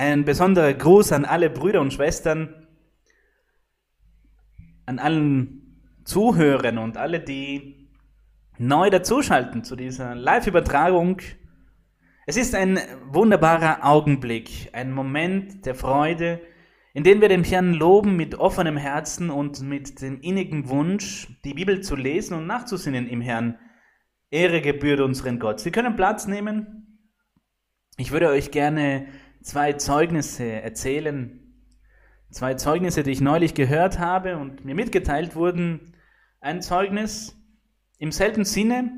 Ein besonderer Gruß an alle Brüder und Schwestern, an allen Zuhörern und alle, die neu dazuschalten zu dieser Live-Übertragung. Es ist ein wunderbarer Augenblick, ein Moment der Freude, in dem wir den Herrn loben mit offenem Herzen und mit dem innigen Wunsch, die Bibel zu lesen und nachzusinnen im Herrn. Ehre gebührt unseren Gott. Sie können Platz nehmen. Ich würde euch gerne zwei Zeugnisse erzählen. Zwei Zeugnisse, die ich neulich gehört habe und mir mitgeteilt wurden. Ein Zeugnis im selben Sinne,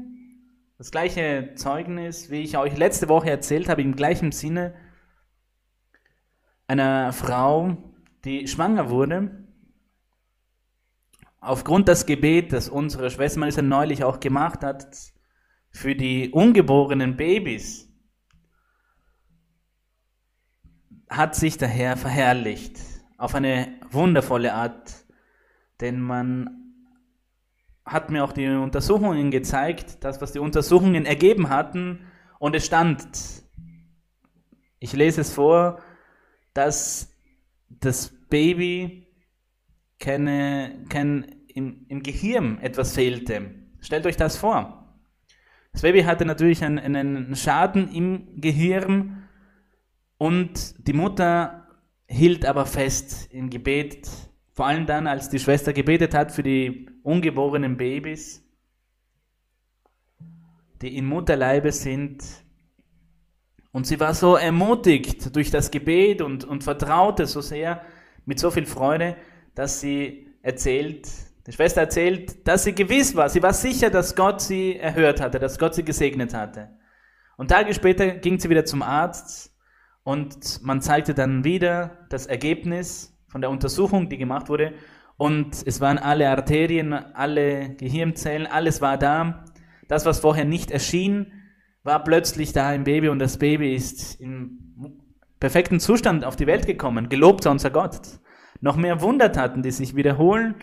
das gleiche Zeugnis, wie ich euch letzte Woche erzählt habe, im gleichen Sinne einer Frau, die schwanger wurde. Aufgrund des Gebet, das unsere Schwester Marisa neulich auch gemacht hat, für die ungeborenen Babys, hat sich der Herr verherrlicht auf eine wundervolle Art, denn man hat mir auch die Untersuchungen gezeigt, das, was die Untersuchungen ergeben hatten, und es stand, ich lese es vor, dass das Baby keine, kein, im, im Gehirn etwas fehlte. Stellt euch das vor. Das Baby hatte natürlich einen, einen Schaden im Gehirn und die Mutter hielt aber fest im Gebet, vor allem dann, als die Schwester gebetet hat für die ungeborenen Babys, die im Mutterleibe sind, und sie war so ermutigt durch das Gebet und, und vertraute so sehr mit so viel Freude, dass sie erzählt, die Schwester erzählt, dass sie gewiss war, sie war sicher, dass Gott sie erhört hatte, dass Gott sie gesegnet hatte. Und Tage später ging sie wieder zum Arzt und man zeigte dann wieder das Ergebnis von der Untersuchung, die gemacht wurde. Und es waren alle Arterien, alle Gehirnzellen, alles war da. Das, was vorher nicht erschien, war plötzlich da im Baby und das Baby ist im perfekten Zustand auf die Welt gekommen. Gelobt sei unser Gott. Noch mehr Wundertaten, die sich wiederholen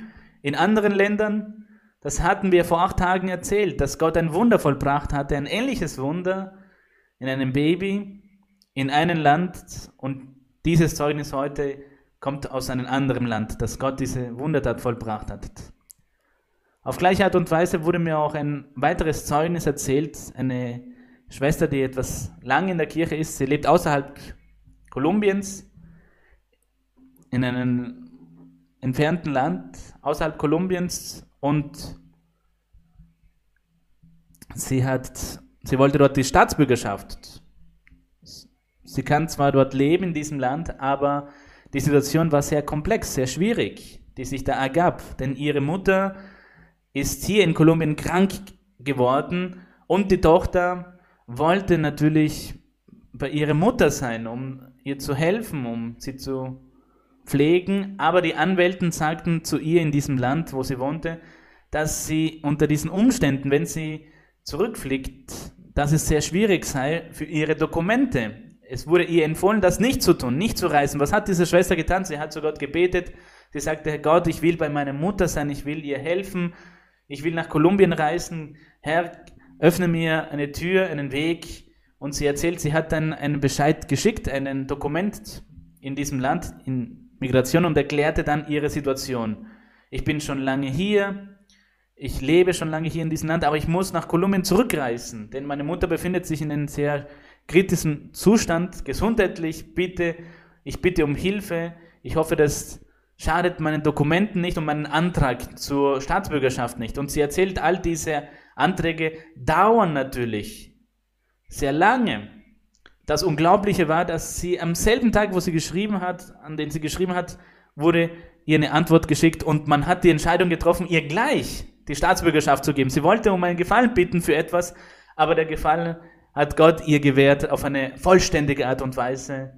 in anderen Ländern. Das hatten wir vor acht Tagen erzählt, dass Gott ein Wunder vollbracht hatte, ein ähnliches Wunder in einem Baby in einem Land und dieses Zeugnis heute kommt aus einem anderen Land, dass Gott diese Wundertat vollbracht hat. Auf gleiche Art und Weise wurde mir auch ein weiteres Zeugnis erzählt, eine Schwester, die etwas lang in der Kirche ist. Sie lebt außerhalb Kolumbiens, in einem entfernten Land außerhalb Kolumbiens und sie hat, sie wollte dort die Staatsbürgerschaft. Sie kann zwar dort leben in diesem Land, aber die Situation war sehr komplex, sehr schwierig, die sich da ergab, denn ihre Mutter ist hier in Kolumbien krank geworden und die Tochter wollte natürlich bei ihrer Mutter sein, um ihr zu helfen, um sie zu pflegen, aber die Anwälten sagten zu ihr in diesem Land, wo sie wohnte, dass sie unter diesen Umständen, wenn sie zurückfliegt, dass es sehr schwierig sei für ihre Dokumente. Es wurde ihr empfohlen, das nicht zu tun, nicht zu reisen. Was hat diese Schwester getan? Sie hat zu Gott gebetet. Sie sagte, Herr Gott, ich will bei meiner Mutter sein, ich will ihr helfen, ich will nach Kolumbien reisen. Herr, öffne mir eine Tür, einen Weg. Und sie erzählt, sie hat dann einen Bescheid geschickt, ein Dokument in diesem Land, in Migration und erklärte dann ihre Situation. Ich bin schon lange hier, ich lebe schon lange hier in diesem Land, aber ich muss nach Kolumbien zurückreisen, denn meine Mutter befindet sich in einem sehr kritischen Zustand, gesundheitlich. Bitte, ich bitte um Hilfe. Ich hoffe, das schadet meinen Dokumenten nicht und meinen Antrag zur Staatsbürgerschaft nicht. Und sie erzählt all diese Anträge dauern natürlich sehr lange. Das Unglaubliche war, dass sie am selben Tag, wo sie geschrieben hat, an den sie geschrieben hat, wurde ihr eine Antwort geschickt und man hat die Entscheidung getroffen, ihr gleich die Staatsbürgerschaft zu geben. Sie wollte um einen Gefallen bitten für etwas, aber der Gefallen hat Gott ihr gewährt auf eine vollständige Art und Weise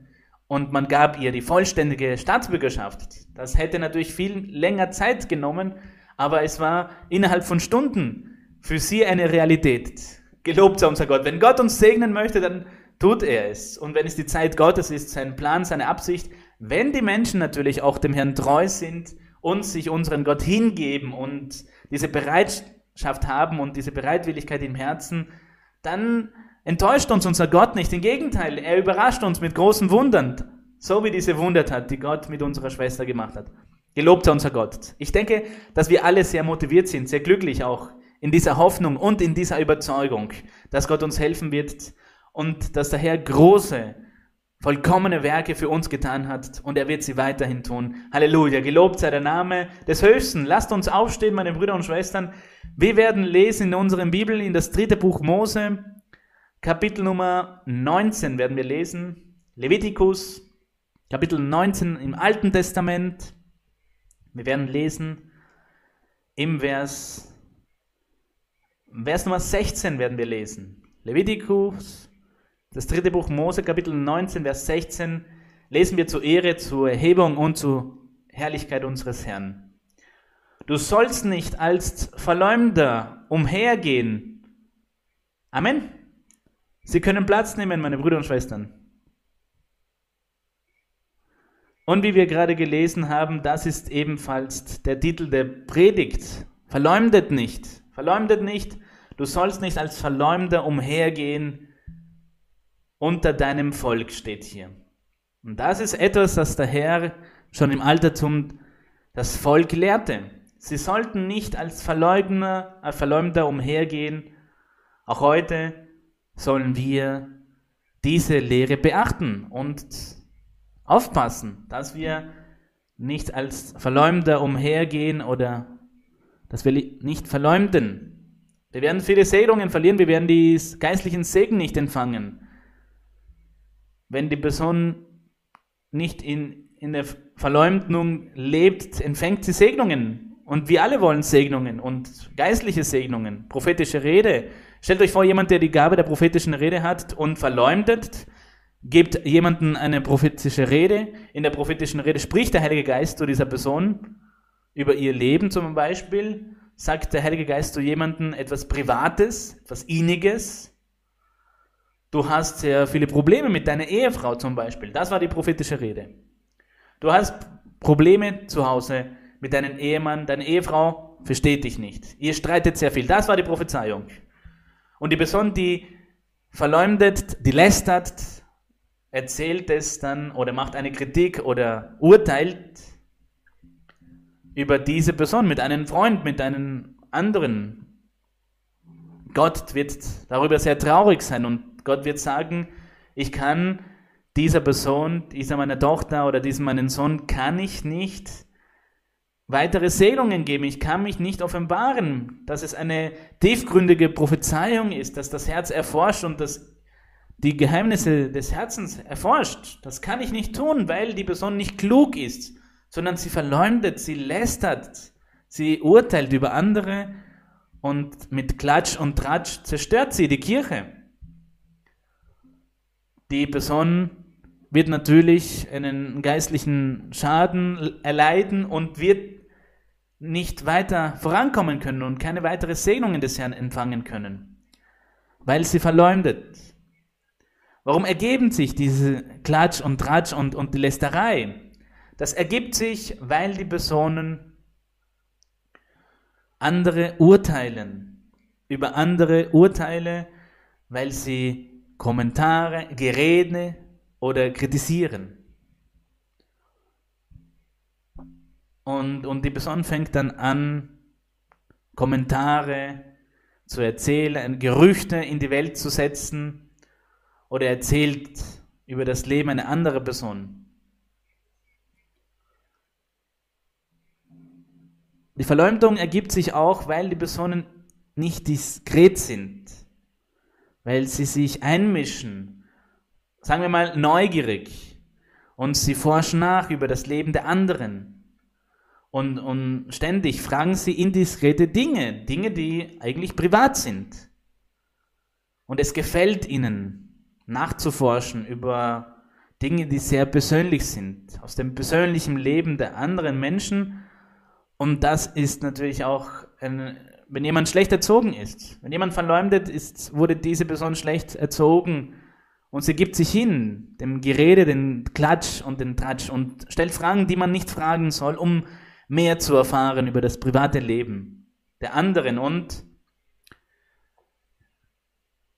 und man gab ihr die vollständige Staatsbürgerschaft. Das hätte natürlich viel länger Zeit genommen, aber es war innerhalb von Stunden für sie eine Realität. Gelobt sei unser Gott. Wenn Gott uns segnen möchte, dann tut er es. Und wenn es die Zeit Gottes ist, sein Plan, seine Absicht, wenn die Menschen natürlich auch dem Herrn treu sind und sich unseren Gott hingeben und diese Bereitschaft haben und diese Bereitwilligkeit im Herzen, dann enttäuscht uns unser Gott nicht. Im Gegenteil, er überrascht uns mit großen Wundern. So wie diese Wundertat, die Gott mit unserer Schwester gemacht hat. Gelobt sei unser Gott. Ich denke, dass wir alle sehr motiviert sind, sehr glücklich auch in dieser Hoffnung und in dieser Überzeugung, dass Gott uns helfen wird und dass der Herr große, vollkommene Werke für uns getan hat und er wird sie weiterhin tun. Halleluja, gelobt sei der Name des Höchsten. Lasst uns aufstehen, meine Brüder und Schwestern. Wir werden lesen in unserem Bibel, in das dritte Buch Mose, Kapitel Nummer 19 werden wir lesen. Levitikus, Kapitel 19 im Alten Testament. Wir werden lesen im Vers, Vers Nummer 16 werden wir lesen. Levitikus, das dritte Buch Mose, Kapitel 19, Vers 16, lesen wir zur Ehre, zur Erhebung und zur Herrlichkeit unseres Herrn. Du sollst nicht als Verleumder umhergehen. Amen. Sie können Platz nehmen, meine Brüder und Schwestern. Und wie wir gerade gelesen haben, das ist ebenfalls der Titel der Predigt. Verleumdet nicht. Verleumdet nicht. Du sollst nicht als Verleumder umhergehen unter deinem Volk, steht hier. Und das ist etwas, das der Herr schon im Altertum das Volk lehrte. Sie sollten nicht als Verleugner, als Verleumder umhergehen. Auch heute sollen wir diese Lehre beachten und aufpassen, dass wir nicht als Verleumder umhergehen oder dass wir nicht verleumden. Wir werden viele Segnungen verlieren, wir werden die geistlichen Segen nicht empfangen. Wenn die Person nicht in, in der Verleumdung lebt, empfängt sie Segnungen. Und wir alle wollen Segnungen und geistliche Segnungen, prophetische Rede. Stellt euch vor, jemand, der die Gabe der prophetischen Rede hat und verleumdet, gibt jemanden eine prophetische Rede. In der prophetischen Rede spricht der Heilige Geist zu dieser Person über ihr Leben zum Beispiel. Sagt der Heilige Geist zu jemandem etwas Privates, etwas Inniges. Du hast sehr viele Probleme mit deiner Ehefrau zum Beispiel. Das war die prophetische Rede. Du hast Probleme zu Hause mit deinem Ehemann, deine Ehefrau versteht dich nicht. Ihr streitet sehr viel. Das war die Prophezeiung. Und die Person, die verleumdet, die lästert, erzählt es dann oder macht eine Kritik oder urteilt über diese Person mit einem Freund, mit einem anderen. Gott wird darüber sehr traurig sein und Gott wird sagen, ich kann dieser Person, dieser meiner Tochter oder diesem meinen Sohn, kann ich nicht weitere Segnungen geben. Ich kann mich nicht offenbaren, dass es eine tiefgründige Prophezeiung ist, dass das Herz erforscht und das die Geheimnisse des Herzens erforscht. Das kann ich nicht tun, weil die Person nicht klug ist, sondern sie verleumdet, sie lästert, sie urteilt über andere und mit Klatsch und Tratsch zerstört sie die Kirche. Die Person wird natürlich einen geistlichen Schaden erleiden und wird nicht weiter vorankommen können und keine weitere Segnungen des Herrn empfangen können, weil sie verleumdet. Warum ergeben sich diese Klatsch und Tratsch und, und die Lästerei? Das ergibt sich, weil die Personen andere urteilen, über andere Urteile, weil sie Kommentare, Gerede oder kritisieren. Und, und die Person fängt dann an, Kommentare zu erzählen, Gerüchte in die Welt zu setzen, oder erzählt über das Leben einer anderen Person. Die Verleumdung ergibt sich auch, weil die Personen nicht diskret sind, weil sie sich einmischen, sagen wir mal neugierig, und sie forschen nach über das Leben der anderen. Und, und ständig fragen sie indiskrete Dinge, Dinge, die eigentlich privat sind. Und es gefällt ihnen, nachzuforschen über Dinge, die sehr persönlich sind, aus dem persönlichen Leben der anderen Menschen. Und das ist natürlich auch, ein, wenn jemand schlecht erzogen ist, wenn jemand verleumdet ist, wurde diese Person schlecht erzogen und sie gibt sich hin, dem Gerede, den Klatsch und den Tratsch und stellt Fragen, die man nicht fragen soll, um mehr zu erfahren über das private Leben der anderen und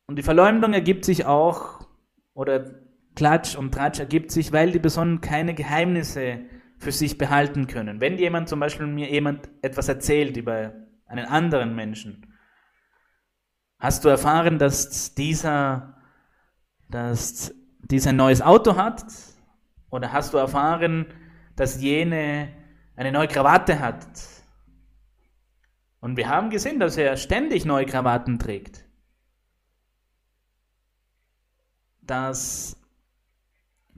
und die Verleumdung ergibt sich auch oder Klatsch und Tratsch ergibt sich, weil die Personen keine Geheimnisse für sich behalten können. Wenn jemand zum Beispiel mir jemand etwas erzählt über einen anderen Menschen, hast du erfahren, dass dieser, dass dieser ein neues Auto hat? Oder hast du erfahren, dass jene eine neue Krawatte hat? Und wir haben gesehen, dass er ständig neue Krawatten trägt. Dass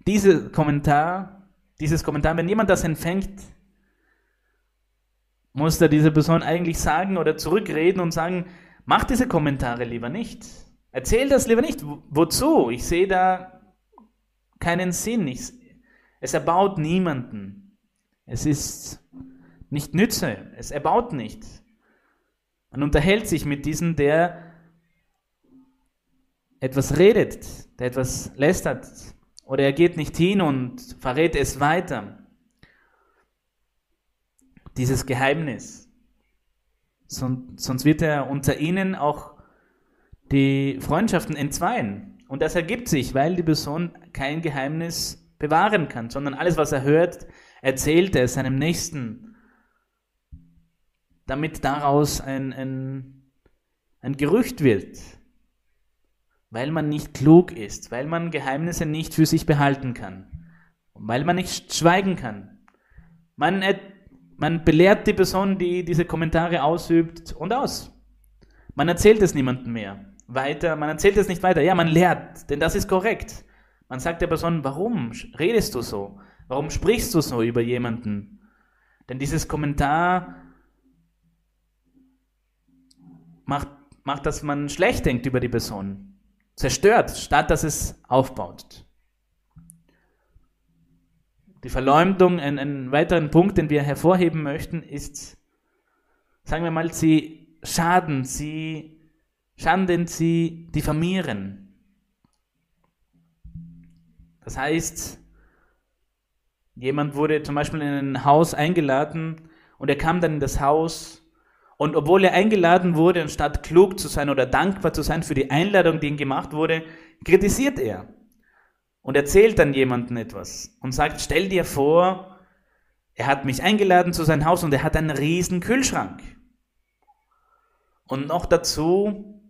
diese Kommentar, dieses Kommentar, wenn jemand das empfängt, muss da diese Person eigentlich sagen oder zurückreden und sagen, mach diese Kommentare lieber nicht. Erzähl das lieber nicht. Wozu? Ich sehe da keinen Sinn. Ich, es erbaut niemanden. Es ist nicht Nütze. Es erbaut nicht. Man unterhält sich mit diesem, der etwas redet, der etwas lästert, oder er geht nicht hin und verrät es weiter. Dieses Geheimnis. Sonst wird er unter ihnen auch die Freundschaften entzweien. Und das ergibt sich, weil die Person kein Geheimnis bewahren kann, sondern alles, was er hört, erzählt er seinem Nächsten, damit daraus ein, ein, ein Gerücht wird weil man nicht klug ist, weil man Geheimnisse nicht für sich behalten kann, weil man nicht schweigen kann. Man, man belehrt die Person, die diese Kommentare ausübt und aus. Man erzählt es niemandem mehr weiter, man erzählt es nicht weiter. Ja, man lehrt, denn das ist korrekt. Man sagt der Person, warum redest du so? Warum sprichst du so über jemanden? Denn dieses Kommentar macht, macht, dass man schlecht denkt über die Person zerstört, statt dass es aufbaut. Die Verleumdung, ein, ein weiterer Punkt, den wir hervorheben möchten, ist, sagen wir mal, sie schaden, sie schaden, sie diffamieren. Das heißt, jemand wurde zum Beispiel in ein Haus eingeladen und er kam dann in das Haus und obwohl er eingeladen wurde, anstatt klug zu sein oder dankbar zu sein für die Einladung, die ihm gemacht wurde, kritisiert er und erzählt dann jemandem etwas und sagt, stell dir vor, er hat mich eingeladen zu seinem Haus und er hat einen riesen Kühlschrank. Und noch dazu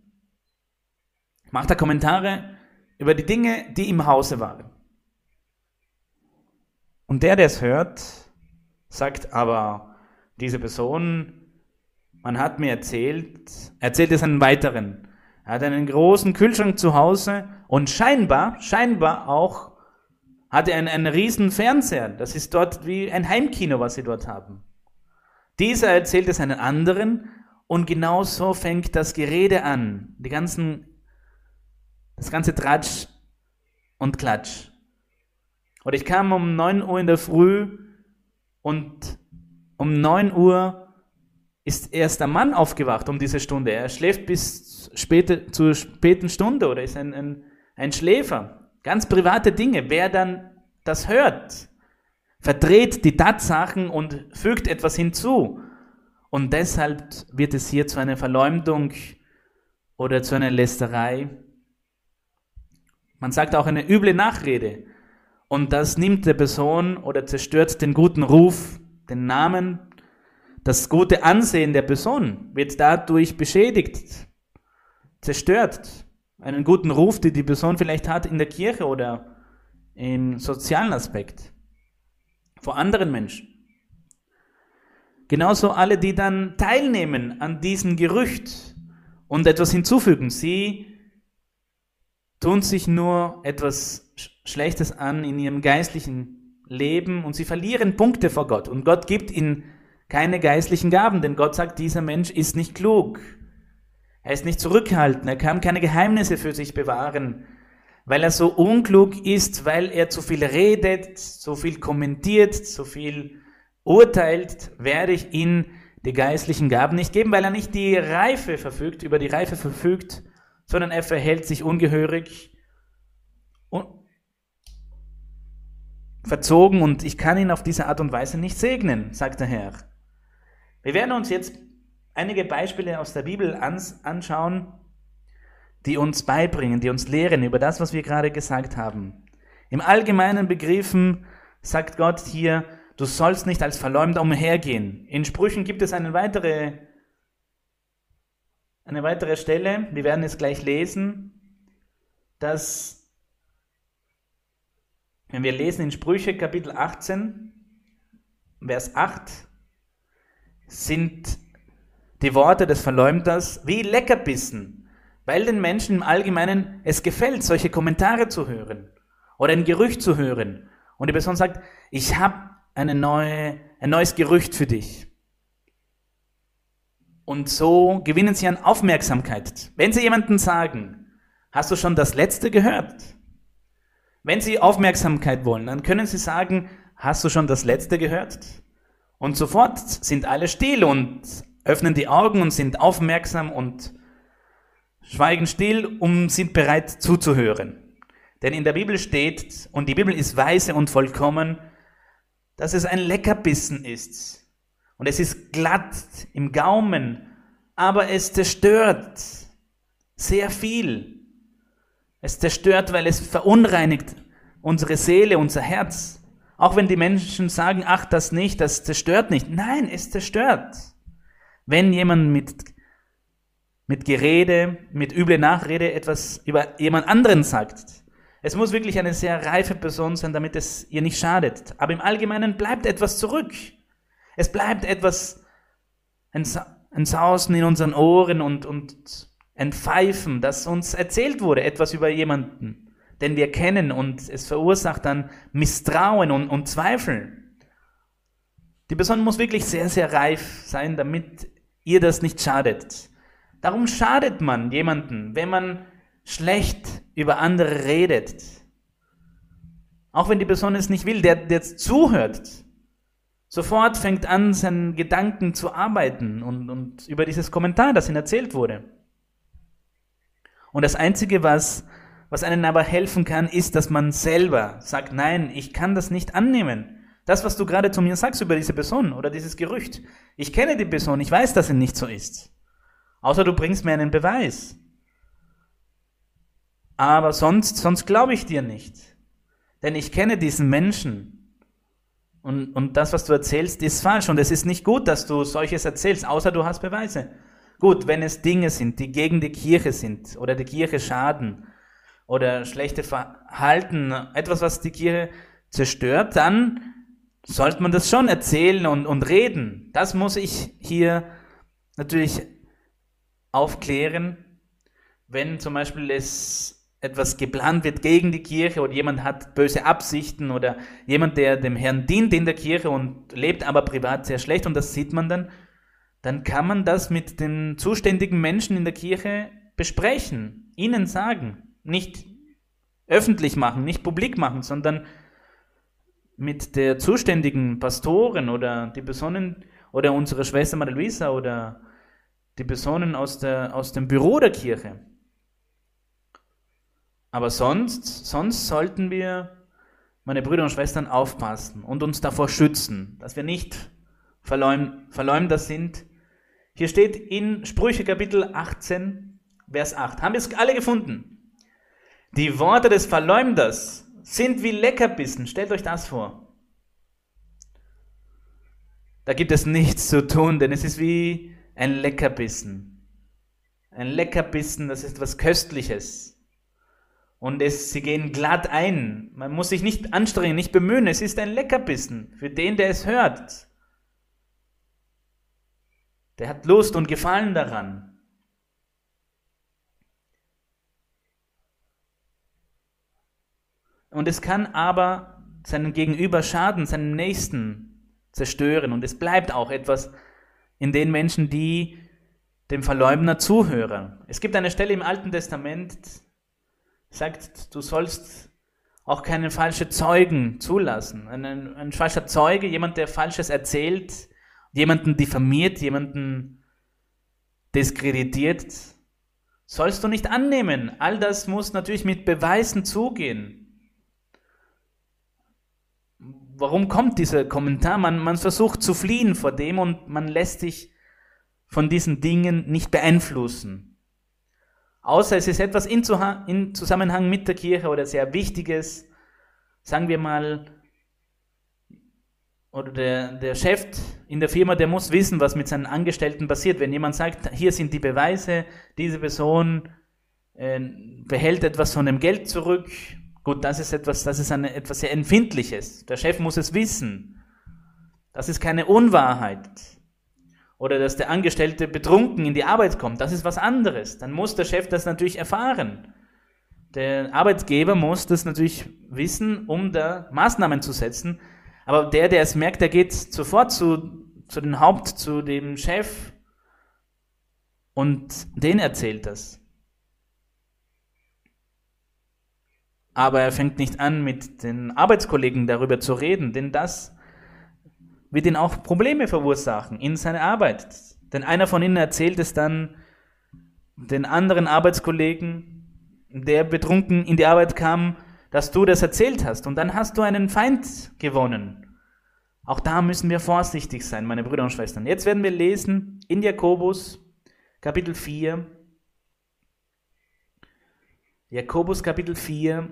macht er Kommentare über die Dinge, die im Hause waren. Und der, der es hört, sagt aber, diese Person man hat mir erzählt, erzählt es einen weiteren. Er hat einen großen Kühlschrank zu Hause und scheinbar, scheinbar auch hat er einen, einen riesen Fernseher. Das ist dort wie ein Heimkino, was sie dort haben. Dieser erzählt es einen anderen und genau so fängt das Gerede an. Die ganzen, das ganze Tratsch und Klatsch. Und ich kam um 9 Uhr in der Früh und um 9 Uhr ist erst der Mann aufgewacht um diese Stunde. Er schläft bis späte, zur späten Stunde oder ist ein, ein, ein Schläfer. Ganz private Dinge. Wer dann das hört, verdreht die Tatsachen und fügt etwas hinzu. Und deshalb wird es hier zu einer Verleumdung oder zu einer Lästerei. Man sagt auch eine üble Nachrede. Und das nimmt der Person oder zerstört den guten Ruf, den Namen das gute Ansehen der Person wird dadurch beschädigt, zerstört. Einen guten Ruf, den die Person vielleicht hat in der Kirche oder im sozialen Aspekt vor anderen Menschen. Genauso alle, die dann teilnehmen an diesem Gerücht und etwas hinzufügen. Sie tun sich nur etwas Schlechtes an in ihrem geistlichen Leben und sie verlieren Punkte vor Gott. Und Gott gibt ihnen keine geistlichen Gaben, denn Gott sagt, dieser Mensch ist nicht klug. Er ist nicht zurückhaltend, er kann keine Geheimnisse für sich bewahren, weil er so unklug ist, weil er zu viel redet, so viel kommentiert, so viel urteilt, werde ich ihm die geistlichen Gaben nicht geben, weil er nicht die Reife verfügt, über die Reife verfügt, sondern er verhält sich ungehörig und verzogen und ich kann ihn auf diese Art und Weise nicht segnen, sagt der Herr. Wir werden uns jetzt einige Beispiele aus der Bibel anschauen, die uns beibringen, die uns lehren über das, was wir gerade gesagt haben. Im Allgemeinen begriffen sagt Gott hier, du sollst nicht als Verleumder umhergehen. In Sprüchen gibt es eine weitere, eine weitere Stelle, wir werden es gleich lesen, dass, wenn wir lesen in Sprüche Kapitel 18, Vers 8, sind die Worte des Verleumders wie Leckerbissen, weil den Menschen im Allgemeinen es gefällt, solche Kommentare zu hören oder ein Gerücht zu hören. Und die Person sagt, ich habe neue, ein neues Gerücht für dich. Und so gewinnen sie an Aufmerksamkeit. Wenn sie jemanden sagen, hast du schon das letzte gehört? Wenn sie Aufmerksamkeit wollen, dann können sie sagen, hast du schon das letzte gehört? Und sofort sind alle still und öffnen die Augen und sind aufmerksam und schweigen still und sind bereit zuzuhören. Denn in der Bibel steht, und die Bibel ist weise und vollkommen, dass es ein Leckerbissen ist. Und es ist glatt im Gaumen, aber es zerstört sehr viel. Es zerstört, weil es verunreinigt unsere Seele, unser Herz. Auch wenn die Menschen sagen, ach, das nicht, das zerstört nicht. Nein, es zerstört. Wenn jemand mit, mit Gerede, mit üble Nachrede etwas über jemand anderen sagt, es muss wirklich eine sehr reife Person sein, damit es ihr nicht schadet. Aber im Allgemeinen bleibt etwas zurück. Es bleibt etwas, ein, Sa ein Sausen in unseren Ohren und, und ein Pfeifen, das uns erzählt wurde, etwas über jemanden, den wir kennen und es verursacht dann Misstrauen und, und Zweifel. Die Person muss wirklich sehr, sehr reif sein, damit ihr das nicht schadet. Darum schadet man jemanden, wenn man schlecht über andere redet. Auch wenn die Person es nicht will, der, der zuhört, sofort fängt an, seinen Gedanken zu arbeiten und, und über dieses Kommentar, das ihm erzählt wurde. Und das Einzige, was, was einem aber helfen kann, ist, dass man selber sagt, nein, ich kann das nicht annehmen. Das, was du gerade zu mir sagst über diese Person oder dieses Gerücht. Ich kenne die Person, ich weiß, dass sie nicht so ist. Außer du bringst mir einen Beweis. Aber sonst, sonst glaube ich dir nicht. Denn ich kenne diesen Menschen. Und, und das, was du erzählst, ist falsch. Und es ist nicht gut, dass du solches erzählst, außer du hast Beweise. Gut, wenn es Dinge sind, die gegen die Kirche sind oder die Kirche schaden oder schlechte Verhalten, etwas, was die Kirche zerstört, dann sollte man das schon erzählen und, und reden. Das muss ich hier natürlich aufklären, wenn zum Beispiel es etwas geplant wird gegen die Kirche oder jemand hat böse Absichten oder jemand, der dem Herrn dient in der Kirche und lebt aber privat sehr schlecht und das sieht man dann, dann kann man das mit den zuständigen Menschen in der Kirche besprechen, ihnen sagen, nicht öffentlich machen, nicht publik machen, sondern mit der zuständigen Pastorin oder die Personen oder unsere Schwester Maria Luisa oder die Personen aus, der, aus dem Büro der Kirche. Aber sonst, sonst sollten wir, meine Brüder und Schwestern, aufpassen und uns davor schützen, dass wir nicht verleum, Verleumder sind. Hier steht in Sprüche Kapitel 18, Vers 8. Haben wir es alle gefunden? Die Worte des Verleumders sind wie Leckerbissen. Stellt euch das vor. Da gibt es nichts zu tun, denn es ist wie ein Leckerbissen. Ein Leckerbissen, das ist etwas Köstliches. Und es, sie gehen glatt ein. Man muss sich nicht anstrengen, nicht bemühen. Es ist ein Leckerbissen für den, der es hört. Der hat Lust und Gefallen daran. Und es kann aber seinem Gegenüber schaden, seinem Nächsten zerstören. Und es bleibt auch etwas in den Menschen, die dem Verleumder zuhören. Es gibt eine Stelle im Alten Testament, sagt, du sollst auch keinen falschen Zeugen zulassen. Ein, ein falscher Zeuge, jemand, der Falsches erzählt, jemanden diffamiert, jemanden diskreditiert, sollst du nicht annehmen. All das muss natürlich mit Beweisen zugehen warum kommt dieser Kommentar? Man, man versucht zu fliehen vor dem und man lässt sich von diesen Dingen nicht beeinflussen. Außer es ist etwas in, in Zusammenhang mit der Kirche oder sehr Wichtiges, sagen wir mal, oder der, der Chef in der Firma, der muss wissen, was mit seinen Angestellten passiert. Wenn jemand sagt, hier sind die Beweise, diese Person äh, behält etwas von dem Geld zurück, gut, das ist etwas, das ist eine, etwas sehr Empfindliches. Der Chef muss es wissen. Das ist keine Unwahrheit. Oder dass der Angestellte betrunken in die Arbeit kommt, das ist was anderes. Dann muss der Chef das natürlich erfahren. Der Arbeitgeber muss das natürlich wissen, um da Maßnahmen zu setzen. Aber der, der es merkt, der geht sofort zu, zu dem Haupt, zu dem Chef und den erzählt das. Aber er fängt nicht an, mit den Arbeitskollegen darüber zu reden, denn das wird ihn auch Probleme verursachen in seiner Arbeit. Denn einer von ihnen erzählt es dann den anderen Arbeitskollegen, der betrunken in die Arbeit kam, dass du das erzählt hast. Und dann hast du einen Feind gewonnen. Auch da müssen wir vorsichtig sein, meine Brüder und Schwestern. Jetzt werden wir lesen in Jakobus Kapitel 4. Jakobus Kapitel 4.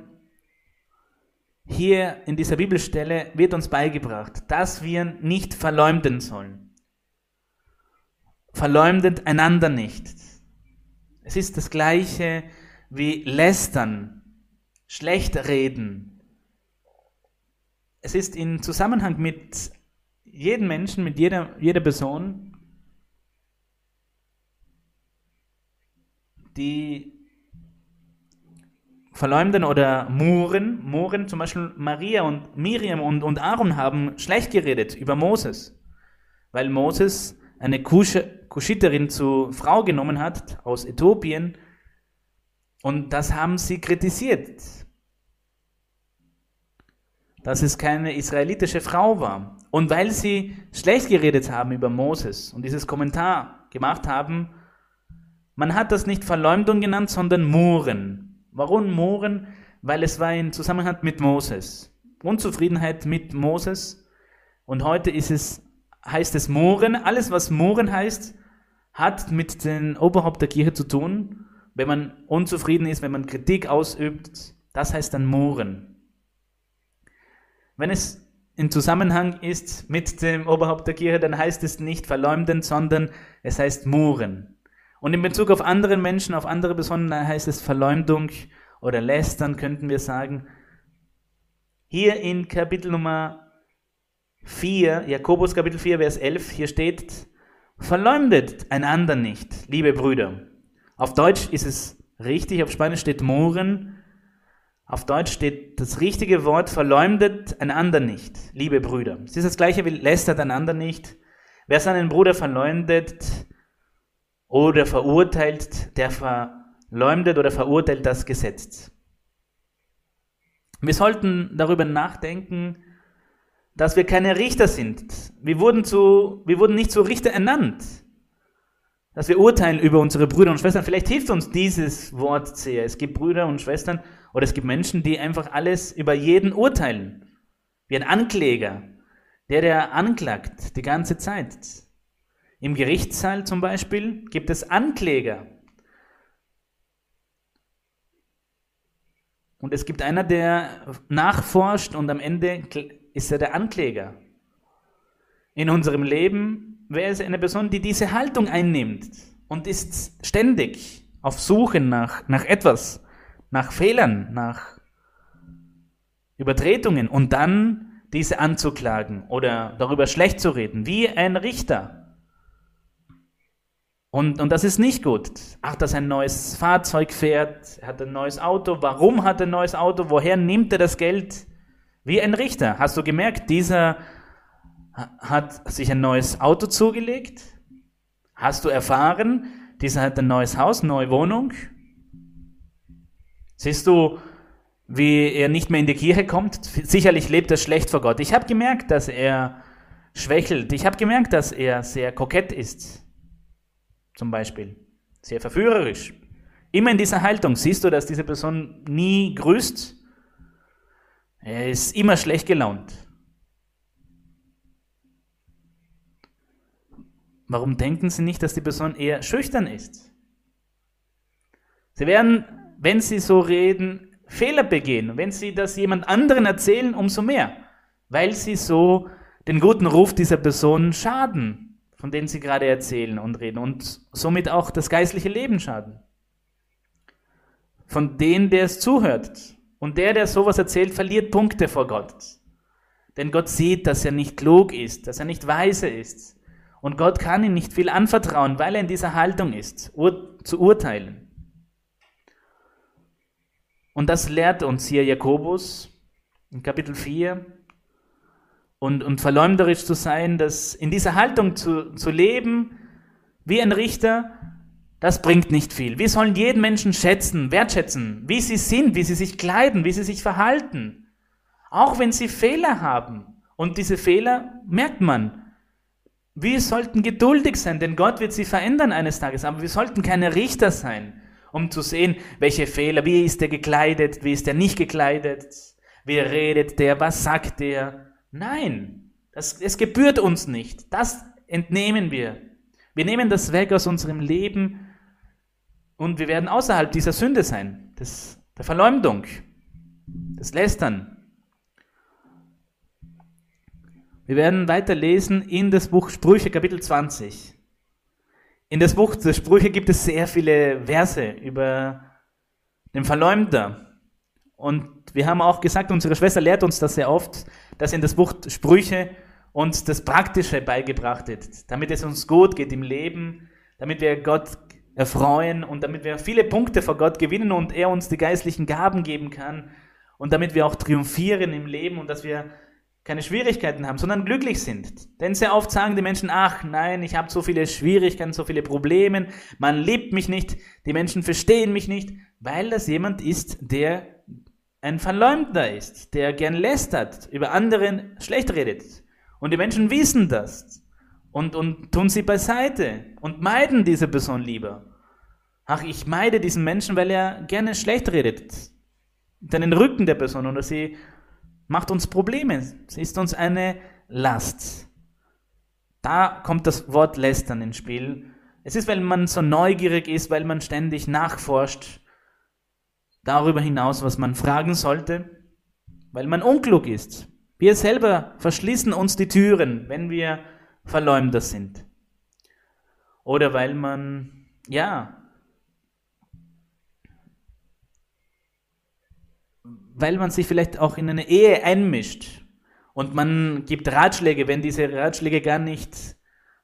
Hier in dieser Bibelstelle wird uns beigebracht, dass wir nicht verleumden sollen. Verleumdet einander nicht. Es ist das gleiche wie lästern, schlecht reden. Es ist in Zusammenhang mit jedem Menschen, mit jeder, jeder Person, die verleumden oder muren. Muren, zum Beispiel Maria und Miriam und, und Aaron haben schlecht geredet über Moses, weil Moses eine Kuschiterin zur Frau genommen hat aus Äthiopien und das haben sie kritisiert dass es keine israelitische Frau war. Und weil sie schlecht geredet haben über Moses und dieses Kommentar gemacht haben, man hat das nicht Verleumdung genannt, sondern Muren. Warum Muren? Weil es war in Zusammenhang mit Moses. Unzufriedenheit mit Moses. Und heute ist es, heißt es Muren. Alles, was Muren heißt, hat mit dem Oberhaupt der Kirche zu tun. Wenn man unzufrieden ist, wenn man Kritik ausübt, das heißt dann Muren. Wenn es in Zusammenhang ist mit dem Oberhaupt der Kirche, dann heißt es nicht verleumden, sondern es heißt muren. Und in Bezug auf andere Menschen, auf andere Besonderheiten heißt es Verleumdung oder Lästern, könnten wir sagen. Hier in Kapitel Nummer 4, Jakobus Kapitel 4, Vers 11, hier steht, verleumdet einander nicht, liebe Brüder. Auf Deutsch ist es richtig, auf Spanisch steht muren, auf Deutsch steht das richtige Wort, verleumdet einander nicht, liebe Brüder. Es ist das gleiche wie lästert einander nicht. Wer seinen Bruder verleumdet oder verurteilt, der verleumdet oder verurteilt das Gesetz. Wir sollten darüber nachdenken, dass wir keine Richter sind. Wir wurden, zu, wir wurden nicht zu Richter ernannt. Dass wir urteilen über unsere Brüder und Schwestern. Vielleicht hilft uns dieses Wort sehr. Es gibt Brüder und Schwestern, oder es gibt Menschen, die einfach alles über jeden urteilen. Wie ein Ankläger, der, der anklagt die ganze Zeit. Im Gerichtssaal zum Beispiel gibt es Ankläger. Und es gibt einer, der nachforscht und am Ende ist er der Ankläger. In unserem Leben wäre es eine Person, die diese Haltung einnimmt und ist ständig auf Suche nach, nach etwas, nach Fehlern, nach Übertretungen und dann diese anzuklagen oder darüber schlecht zu reden, wie ein Richter. Und, und das ist nicht gut. Ach, dass ein neues Fahrzeug fährt, er hat ein neues Auto, warum hat er ein neues Auto, woher nimmt er das Geld? Wie ein Richter. Hast du gemerkt, dieser hat sich ein neues Auto zugelegt? Hast du erfahren, dieser hat ein neues Haus, neue Wohnung? Siehst du, wie er nicht mehr in die Kirche kommt? Sicherlich lebt er schlecht vor Gott. Ich habe gemerkt, dass er schwächelt. Ich habe gemerkt, dass er sehr kokett ist. Zum Beispiel. Sehr verführerisch. Immer in dieser Haltung. Siehst du, dass diese Person nie grüßt? Er ist immer schlecht gelaunt. Warum denken Sie nicht, dass die Person eher schüchtern ist? Sie werden wenn sie so reden, Fehler begehen, wenn sie das jemand anderen erzählen, umso mehr, weil sie so den guten Ruf dieser Person schaden, von denen sie gerade erzählen und reden und somit auch das geistliche Leben schaden. Von denen, der es zuhört. Und der, der sowas erzählt, verliert Punkte vor Gott. Denn Gott sieht, dass er nicht klug ist, dass er nicht weise ist. Und Gott kann ihm nicht viel anvertrauen, weil er in dieser Haltung ist, ur zu urteilen. Und das lehrt uns hier Jakobus in Kapitel 4. Und, und verleumderisch zu sein, dass in dieser Haltung zu, zu leben, wie ein Richter, das bringt nicht viel. Wir sollen jeden Menschen schätzen, wertschätzen, wie sie sind, wie sie sich kleiden, wie sie sich verhalten. Auch wenn sie Fehler haben. Und diese Fehler merkt man. Wir sollten geduldig sein, denn Gott wird sie verändern eines Tages. Aber wir sollten keine Richter sein, um zu sehen, welche Fehler, wie ist der gekleidet, wie ist der nicht gekleidet, wie redet der, was sagt der. Nein, das, es gebührt uns nicht. Das entnehmen wir. Wir nehmen das weg aus unserem Leben und wir werden außerhalb dieser Sünde sein, des, der Verleumdung, des Lästern. Wir werden weiter lesen in das Buch Sprüche Kapitel 20. In das Buch der Sprüche gibt es sehr viele Verse über den Verleumder. Und wir haben auch gesagt, unsere Schwester lehrt uns das sehr oft, dass in das Buch Sprüche uns das Praktische beigebracht wird, damit es uns gut geht im Leben, damit wir Gott erfreuen und damit wir viele Punkte vor Gott gewinnen und er uns die geistlichen Gaben geben kann und damit wir auch triumphieren im Leben und dass wir keine Schwierigkeiten haben, sondern glücklich sind. Denn sehr oft sagen die Menschen, ach nein, ich habe so viele Schwierigkeiten, so viele Probleme, man liebt mich nicht, die Menschen verstehen mich nicht, weil das jemand ist, der ein Verleumder ist, der gern lästert, über anderen schlecht redet. Und die Menschen wissen das und, und tun sie beiseite und meiden diese Person lieber. Ach, ich meide diesen Menschen, weil er gerne schlecht redet. Dann den Rücken der Person oder sie macht uns Probleme, sie ist uns eine Last. Da kommt das Wort lästern ins Spiel. Es ist, weil man so neugierig ist, weil man ständig nachforscht, darüber hinaus, was man fragen sollte, weil man unklug ist. Wir selber verschließen uns die Türen, wenn wir Verleumder sind. Oder weil man, ja, weil man sich vielleicht auch in eine Ehe einmischt und man gibt Ratschläge, wenn diese Ratschläge gar nicht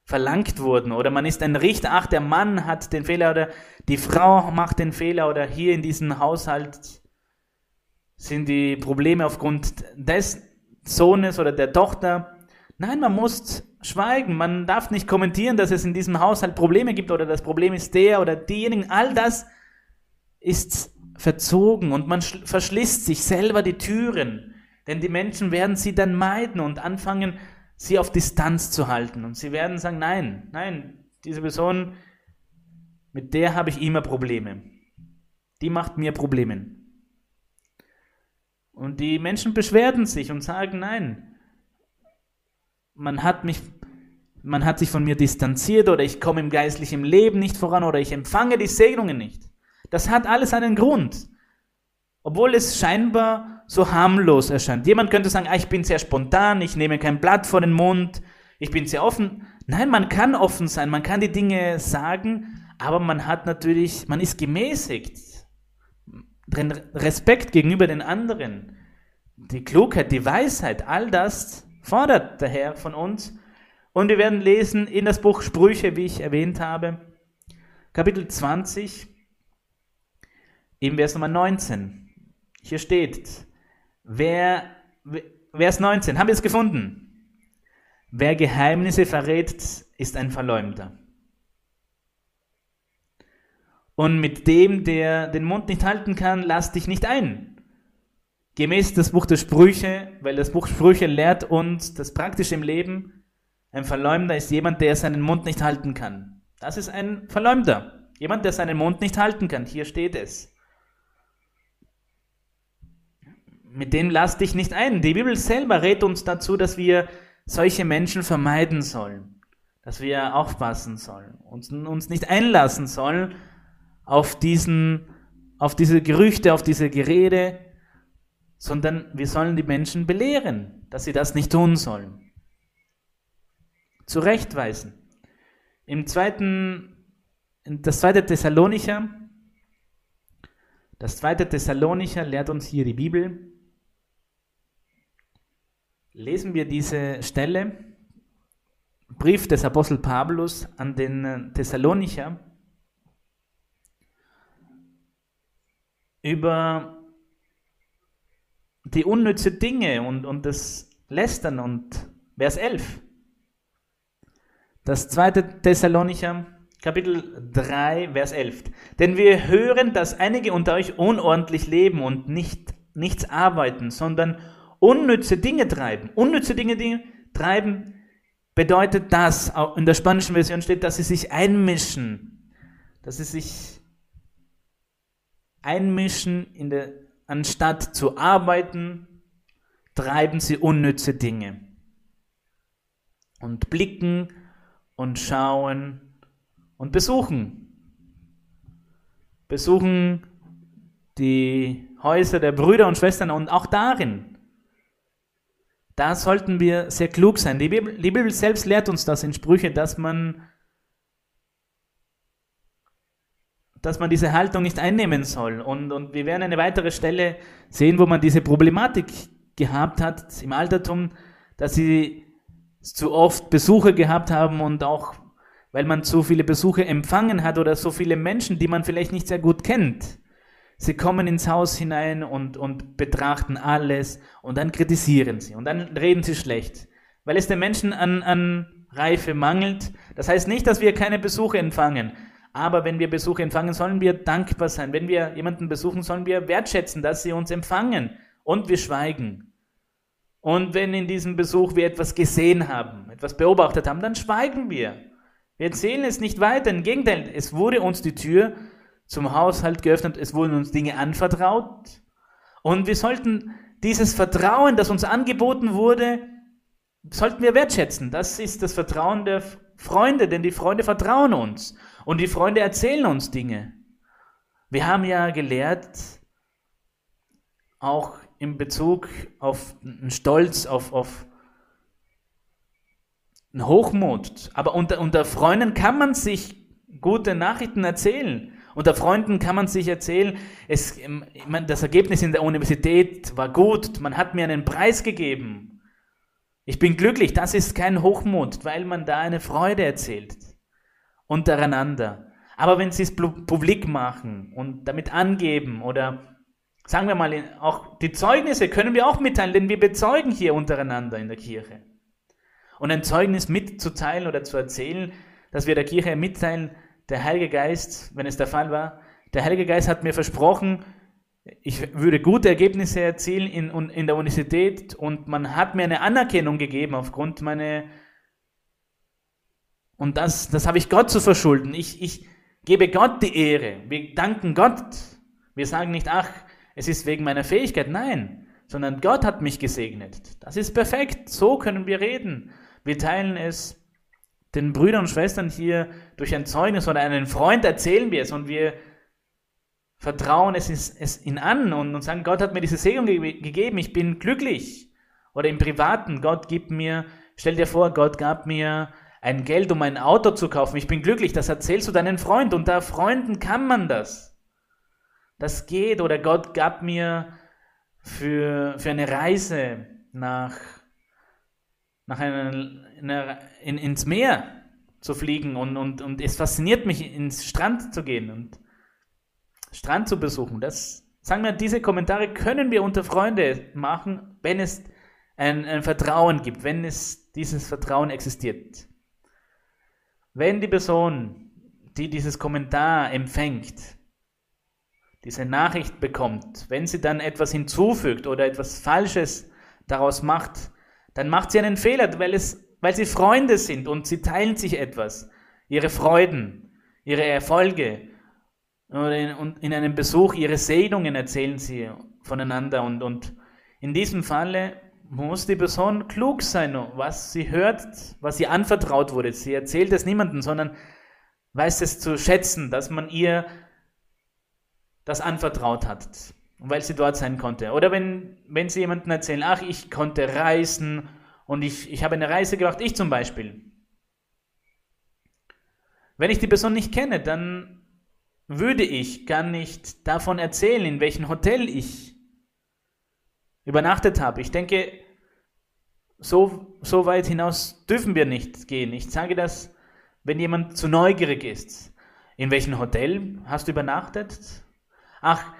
verlangt wurden oder man ist ein Richter, ach, der Mann hat den Fehler oder die Frau macht den Fehler oder hier in diesem Haushalt sind die Probleme aufgrund des Sohnes oder der Tochter. Nein, man muss schweigen, man darf nicht kommentieren, dass es in diesem Haushalt Probleme gibt oder das Problem ist der oder diejenigen. All das ist verzogen und man verschließt sich selber die Türen, denn die Menschen werden sie dann meiden und anfangen, sie auf Distanz zu halten. Und sie werden sagen, nein, nein, diese Person, mit der habe ich immer Probleme. Die macht mir Probleme. Und die Menschen beschwerden sich und sagen, nein, man hat mich, man hat sich von mir distanziert oder ich komme im geistlichen Leben nicht voran oder ich empfange die Segnungen nicht. Das hat alles einen Grund. Obwohl es scheinbar so harmlos erscheint. Jemand könnte sagen, ah, ich bin sehr spontan, ich nehme kein Blatt vor den Mund, ich bin sehr offen. Nein, man kann offen sein, man kann die Dinge sagen, aber man hat natürlich, man ist gemäßigt. Respekt gegenüber den anderen, die Klugheit, die Weisheit, all das fordert der Herr von uns. Und wir werden lesen in das Buch Sprüche, wie ich erwähnt habe, Kapitel 20, im Vers Nummer 19. Hier steht, wer, Vers 19, haben wir es gefunden? Wer Geheimnisse verrät, ist ein Verleumder. Und mit dem, der den Mund nicht halten kann, lass dich nicht ein. Gemäß das Buch der Sprüche, weil das Buch Sprüche lehrt uns das Praktische im Leben, ein Verleumder ist jemand, der seinen Mund nicht halten kann. Das ist ein Verleumder. Jemand, der seinen Mund nicht halten kann. Hier steht es. Mit dem lass dich nicht ein. Die Bibel selber rät uns dazu, dass wir solche Menschen vermeiden sollen, dass wir aufpassen sollen, uns, uns nicht einlassen sollen auf diesen, auf diese Gerüchte, auf diese Gerede, sondern wir sollen die Menschen belehren, dass sie das nicht tun sollen. Zurechtweisen. Im zweiten, das zweite Thessalonicher, das zweite Thessalonicher lehrt uns hier die Bibel. Lesen wir diese Stelle, Brief des Apostel Paulus an den Thessalonicher, über die unnütze Dinge und, und das Lästern und Vers 11. Das zweite Thessalonicher, Kapitel 3, Vers 11. Denn wir hören, dass einige unter euch unordentlich leben und nicht, nichts arbeiten, sondern unnütze Dinge treiben. Unnütze Dinge, Dinge treiben bedeutet das, in der spanischen Version steht, dass sie sich einmischen, dass sie sich einmischen, in der, anstatt zu arbeiten, treiben sie unnütze Dinge und blicken und schauen und besuchen. Besuchen die Häuser der Brüder und Schwestern und auch darin. Da sollten wir sehr klug sein. Die Bibel, die Bibel selbst lehrt uns das in Sprüche, dass man dass man diese Haltung nicht einnehmen soll. Und, und wir werden eine weitere Stelle sehen, wo man diese Problematik gehabt hat im Altertum, dass sie zu oft Besuche gehabt haben und auch weil man zu viele Besuche empfangen hat oder so viele Menschen, die man vielleicht nicht sehr gut kennt. Sie kommen ins Haus hinein und, und betrachten alles und dann kritisieren sie und dann reden sie schlecht, weil es den Menschen an, an Reife mangelt. Das heißt nicht, dass wir keine Besuche empfangen, aber wenn wir Besuche empfangen, sollen wir dankbar sein. Wenn wir jemanden besuchen, sollen wir wertschätzen, dass sie uns empfangen. Und wir schweigen. Und wenn in diesem Besuch wir etwas gesehen haben, etwas beobachtet haben, dann schweigen wir. Wir erzählen es nicht weiter. Im Gegenteil, es wurde uns die Tür zum Haushalt geöffnet, es wurden uns Dinge anvertraut. Und wir sollten dieses Vertrauen, das uns angeboten wurde, sollten wir wertschätzen. Das ist das Vertrauen der Freunde, denn die Freunde vertrauen uns. Und die Freunde erzählen uns Dinge. Wir haben ja gelehrt, auch in Bezug auf einen Stolz, auf, auf einen Hochmut. Aber unter, unter Freunden kann man sich gute Nachrichten erzählen. Unter Freunden kann man sich erzählen, es, meine, das Ergebnis in der Universität war gut, man hat mir einen Preis gegeben. Ich bin glücklich, das ist kein Hochmut, weil man da eine Freude erzählt untereinander. Aber wenn sie es publik machen und damit angeben oder sagen wir mal, auch die Zeugnisse können wir auch mitteilen, denn wir bezeugen hier untereinander in der Kirche. Und ein Zeugnis mitzuteilen oder zu erzählen, dass wir der Kirche mitteilen, der Heilige Geist, wenn es der Fall war, der Heilige Geist hat mir versprochen, ich würde gute Ergebnisse erzielen in, in der Universität und man hat mir eine Anerkennung gegeben aufgrund meiner und das, das habe ich Gott zu verschulden. Ich, ich gebe Gott die Ehre. Wir danken Gott. Wir sagen nicht, ach, es ist wegen meiner Fähigkeit. Nein, sondern Gott hat mich gesegnet. Das ist perfekt. So können wir reden. Wir teilen es den Brüdern und Schwestern hier durch ein Zeugnis oder einen Freund erzählen wir es und wir vertrauen es, es ihn an und, und sagen, Gott hat mir diese Segnung ge gegeben, ich bin glücklich. Oder im Privaten, Gott gibt mir, stell dir vor, Gott gab mir ein Geld, um ein Auto zu kaufen. Ich bin glücklich, das erzählst du deinen Freund. Unter Freunden kann man das. Das geht. Oder Gott gab mir für, für eine Reise nach, nach einer, einer in, ins Meer zu fliegen und, und, und es fasziniert mich, ins Strand zu gehen und Strand zu besuchen. Das, sagen wir, diese Kommentare können wir unter Freunde machen, wenn es ein, ein Vertrauen gibt, wenn es dieses Vertrauen existiert. Wenn die Person, die dieses Kommentar empfängt, diese Nachricht bekommt, wenn sie dann etwas hinzufügt oder etwas Falsches daraus macht, dann macht sie einen Fehler, weil, es, weil sie Freunde sind und sie teilen sich etwas, ihre Freuden, ihre Erfolge. Und in, in einem Besuch ihre Segnungen erzählen sie voneinander. Und, und in diesem Falle muss die Person klug sein, was sie hört, was ihr anvertraut wurde. Sie erzählt es niemandem, sondern weiß es zu schätzen, dass man ihr, das anvertraut hat, weil sie dort sein konnte. Oder wenn, wenn sie jemandem erzählen, ach, ich konnte reisen und ich, ich habe eine Reise gemacht, ich zum Beispiel. Wenn ich die Person nicht kenne, dann würde ich gar nicht davon erzählen, in welchem Hotel ich übernachtet habe. Ich denke, so, so weit hinaus dürfen wir nicht gehen. Ich sage das, wenn jemand zu neugierig ist. In welchem Hotel hast du übernachtet? Ach,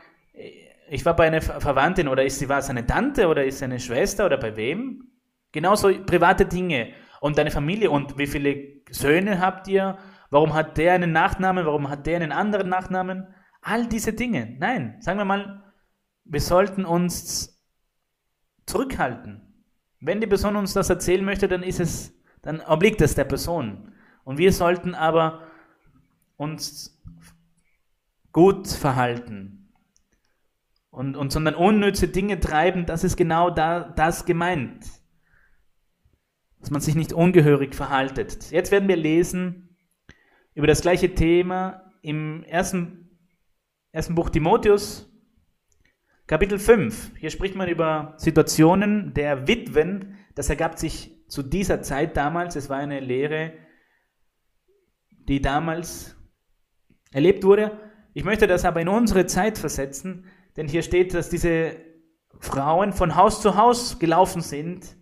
ich war bei einer Verwandtin oder ist sie war seine Tante oder ist sie eine Schwester oder bei wem? Genauso private Dinge und deine Familie und wie viele Söhne habt ihr? Warum hat der einen Nachnamen? Warum hat der einen anderen Nachnamen? All diese Dinge. Nein, sagen wir mal, wir sollten uns zurückhalten. Wenn die Person uns das erzählen möchte, dann ist es, dann obliegt es der Person. Und wir sollten aber uns gut verhalten und, und sondern unnütze Dinge treiben, das ist genau da, das gemeint. Dass man sich nicht ungehörig verhaltet. Jetzt werden wir lesen über das gleiche Thema im ersten, ersten Buch Timotheus, Kapitel 5. Hier spricht man über Situationen der Witwen. Das ergab sich zu dieser Zeit damals. Es war eine Lehre, die damals erlebt wurde. Ich möchte das aber in unsere Zeit versetzen, denn hier steht, dass diese Frauen von Haus zu Haus gelaufen sind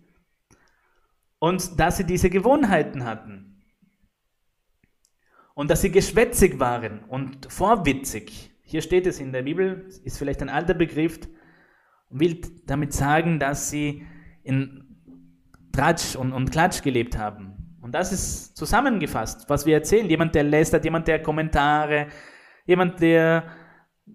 und dass sie diese Gewohnheiten hatten und dass sie geschwätzig waren und vorwitzig. Hier steht es in der Bibel, ist vielleicht ein alter Begriff, will damit sagen, dass sie in Tratsch und, und Klatsch gelebt haben. Und das ist zusammengefasst, was wir erzählen. Jemand, der lästert, jemand, der Kommentare, jemand, der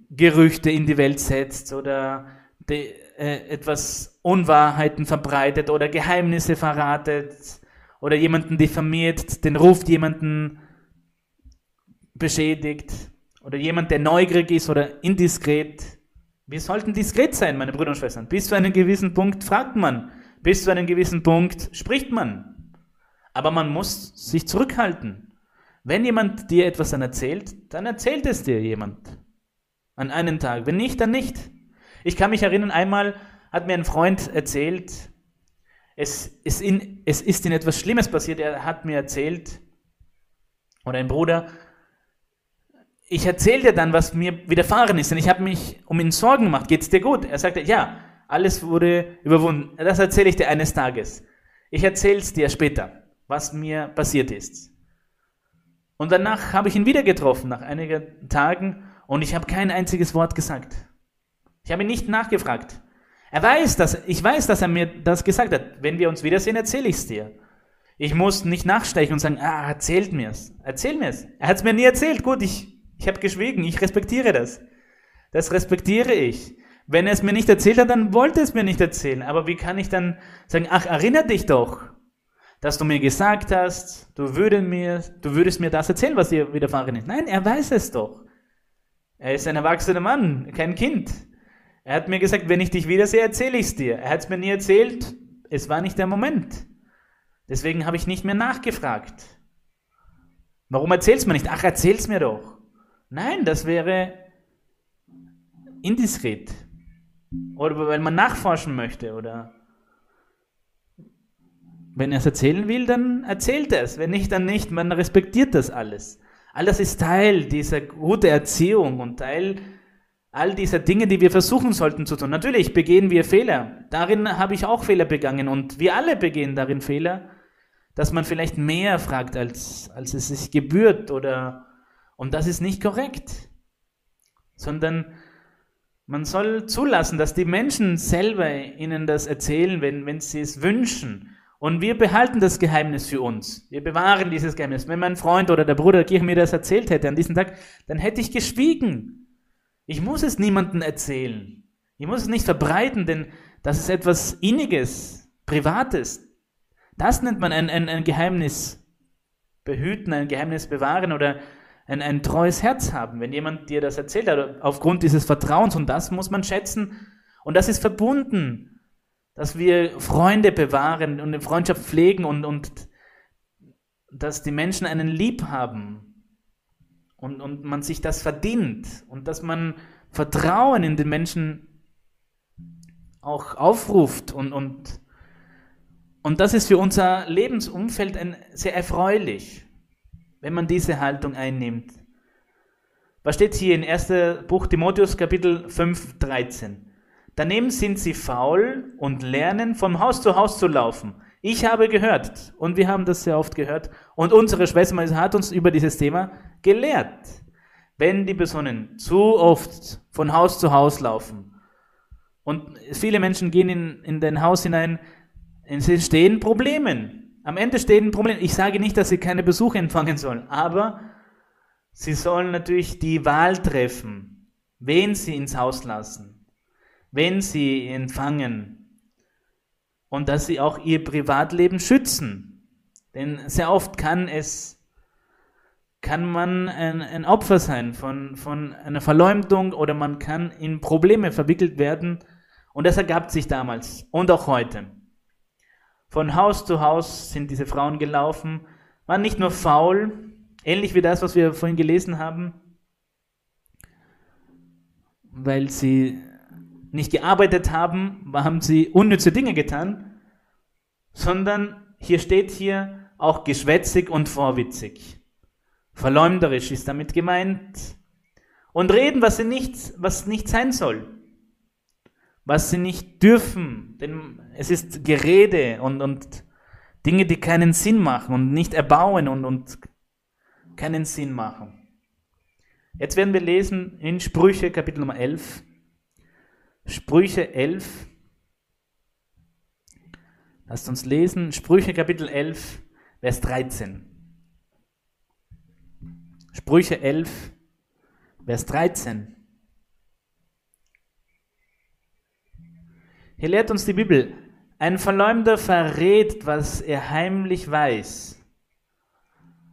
Gerüchte in die Welt setzt oder der, äh, etwas Unwahrheiten verbreitet oder Geheimnisse verratet oder jemanden diffamiert, den ruft jemanden beschädigt oder jemand, der neugierig ist oder indiskret. Wir sollten diskret sein, meine Brüder und Schwestern. Bis zu einem gewissen Punkt fragt man, bis zu einem gewissen Punkt spricht man. Aber man muss sich zurückhalten. Wenn jemand dir etwas dann erzählt, dann erzählt es dir jemand. An einem Tag. Wenn nicht, dann nicht. Ich kann mich erinnern, einmal hat mir ein Freund erzählt, es ist, in, es ist in etwas Schlimmes passiert. Er hat mir erzählt, oder ein Bruder, ich erzähle dir dann, was mir widerfahren ist, denn ich habe mich um ihn Sorgen gemacht. Geht's dir gut? Er sagte, ja, alles wurde überwunden. Das erzähle ich dir eines Tages. Ich erzähle es dir später, was mir passiert ist. Und danach habe ich ihn wieder getroffen, nach einigen Tagen, und ich habe kein einziges Wort gesagt. Ich habe ihn nicht nachgefragt. Er weiß, dass, ich weiß, dass er mir das gesagt hat. Wenn wir uns wiedersehen, erzähle ich es dir. Ich muss nicht nachstechen und sagen, ah, erzählt mir's. Erzähl mir's. Er hat es mir nie erzählt. Gut, ich ich habe geschwiegen, ich respektiere das. Das respektiere ich. Wenn er es mir nicht erzählt hat, dann wollte es mir nicht erzählen. Aber wie kann ich dann sagen, ach, erinnere dich doch, dass du mir gesagt hast, du, würde mir, du würdest mir das erzählen, was dir widerfahren ist. Nein, er weiß es doch. Er ist ein erwachsener Mann, kein Kind. Er hat mir gesagt, wenn ich dich wiedersehe, erzähle ich es dir. Er hat es mir nie erzählt, es war nicht der Moment. Deswegen habe ich nicht mehr nachgefragt. Warum erzählst du mir nicht? Ach, erzähl's mir doch. Nein, das wäre indiskret. Oder weil man nachforschen möchte oder wenn er es erzählen will, dann erzählt er es. Wenn nicht, dann nicht. Man respektiert das alles. Alles ist Teil dieser guten Erziehung und Teil all dieser Dinge, die wir versuchen sollten zu tun. Natürlich begehen wir Fehler. Darin habe ich auch Fehler begangen und wir alle begehen darin Fehler, dass man vielleicht mehr fragt, als, als es sich gebührt oder und das ist nicht korrekt, sondern man soll zulassen, dass die Menschen selber ihnen das erzählen, wenn, wenn sie es wünschen. Und wir behalten das Geheimnis für uns. Wir bewahren dieses Geheimnis. Wenn mein Freund oder der Bruder der Kirche mir das erzählt hätte an diesem Tag, dann hätte ich geschwiegen. Ich muss es niemandem erzählen. Ich muss es nicht verbreiten, denn das ist etwas Inniges, Privates. Das nennt man ein, ein, ein Geheimnis behüten, ein Geheimnis bewahren oder ein, ein treues Herz haben, wenn jemand dir das erzählt hat, aufgrund dieses Vertrauens. Und das muss man schätzen. Und das ist verbunden, dass wir Freunde bewahren und eine Freundschaft pflegen und, und dass die Menschen einen lieb haben und, und man sich das verdient und dass man Vertrauen in den Menschen auch aufruft und, und, und das ist für unser Lebensumfeld ein, sehr erfreulich, wenn man diese Haltung einnimmt. Was steht hier in 1. Buch Timotheus Kapitel 5, 13? Daneben sind sie faul und lernen, vom Haus zu Haus zu laufen. Ich habe gehört, und wir haben das sehr oft gehört, und unsere Schwester hat uns über dieses Thema gelehrt. Wenn die Personen zu oft von Haus zu Haus laufen, und viele Menschen gehen in, in dein Haus hinein, es entstehen Problemen. Am Ende stehen Probleme. Ich sage nicht, dass sie keine Besuche empfangen sollen, aber sie sollen natürlich die Wahl treffen, wen sie ins Haus lassen wenn sie empfangen und dass sie auch ihr Privatleben schützen. Denn sehr oft kann es, kann man ein, ein Opfer sein von, von einer Verleumdung oder man kann in Probleme verwickelt werden. Und das ergab sich damals und auch heute. Von Haus zu Haus sind diese Frauen gelaufen, waren nicht nur faul, ähnlich wie das, was wir vorhin gelesen haben, weil sie nicht gearbeitet haben, haben sie unnütze Dinge getan, sondern hier steht hier auch geschwätzig und vorwitzig. Verleumderisch ist damit gemeint. Und reden, was sie nicht, was nicht sein soll. Was sie nicht dürfen. Denn es ist Gerede und, und Dinge, die keinen Sinn machen und nicht erbauen und, und keinen Sinn machen. Jetzt werden wir lesen in Sprüche Kapitel Nummer 11. Sprüche 11. Lasst uns lesen, Sprüche Kapitel 11, Vers 13. Sprüche 11, Vers 13. Hier lehrt uns die Bibel, ein Verleumder verrät, was er heimlich weiß.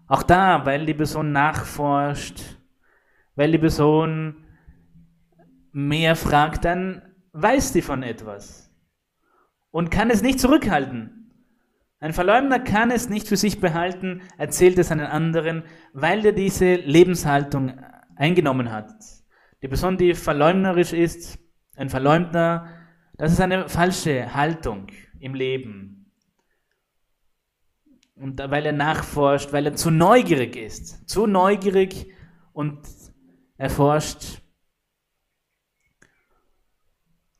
Auch da, weil die Person nachforscht, weil die Person mehr fragt, dann weiß sie von etwas und kann es nicht zurückhalten. Ein Verleumder kann es nicht für sich behalten, erzählt es einen anderen, weil er diese Lebenshaltung eingenommen hat. Die Person, die verleumderisch ist, ein Verleumder, das ist eine falsche Haltung im Leben. Und weil er nachforscht, weil er zu neugierig ist, zu neugierig und erforscht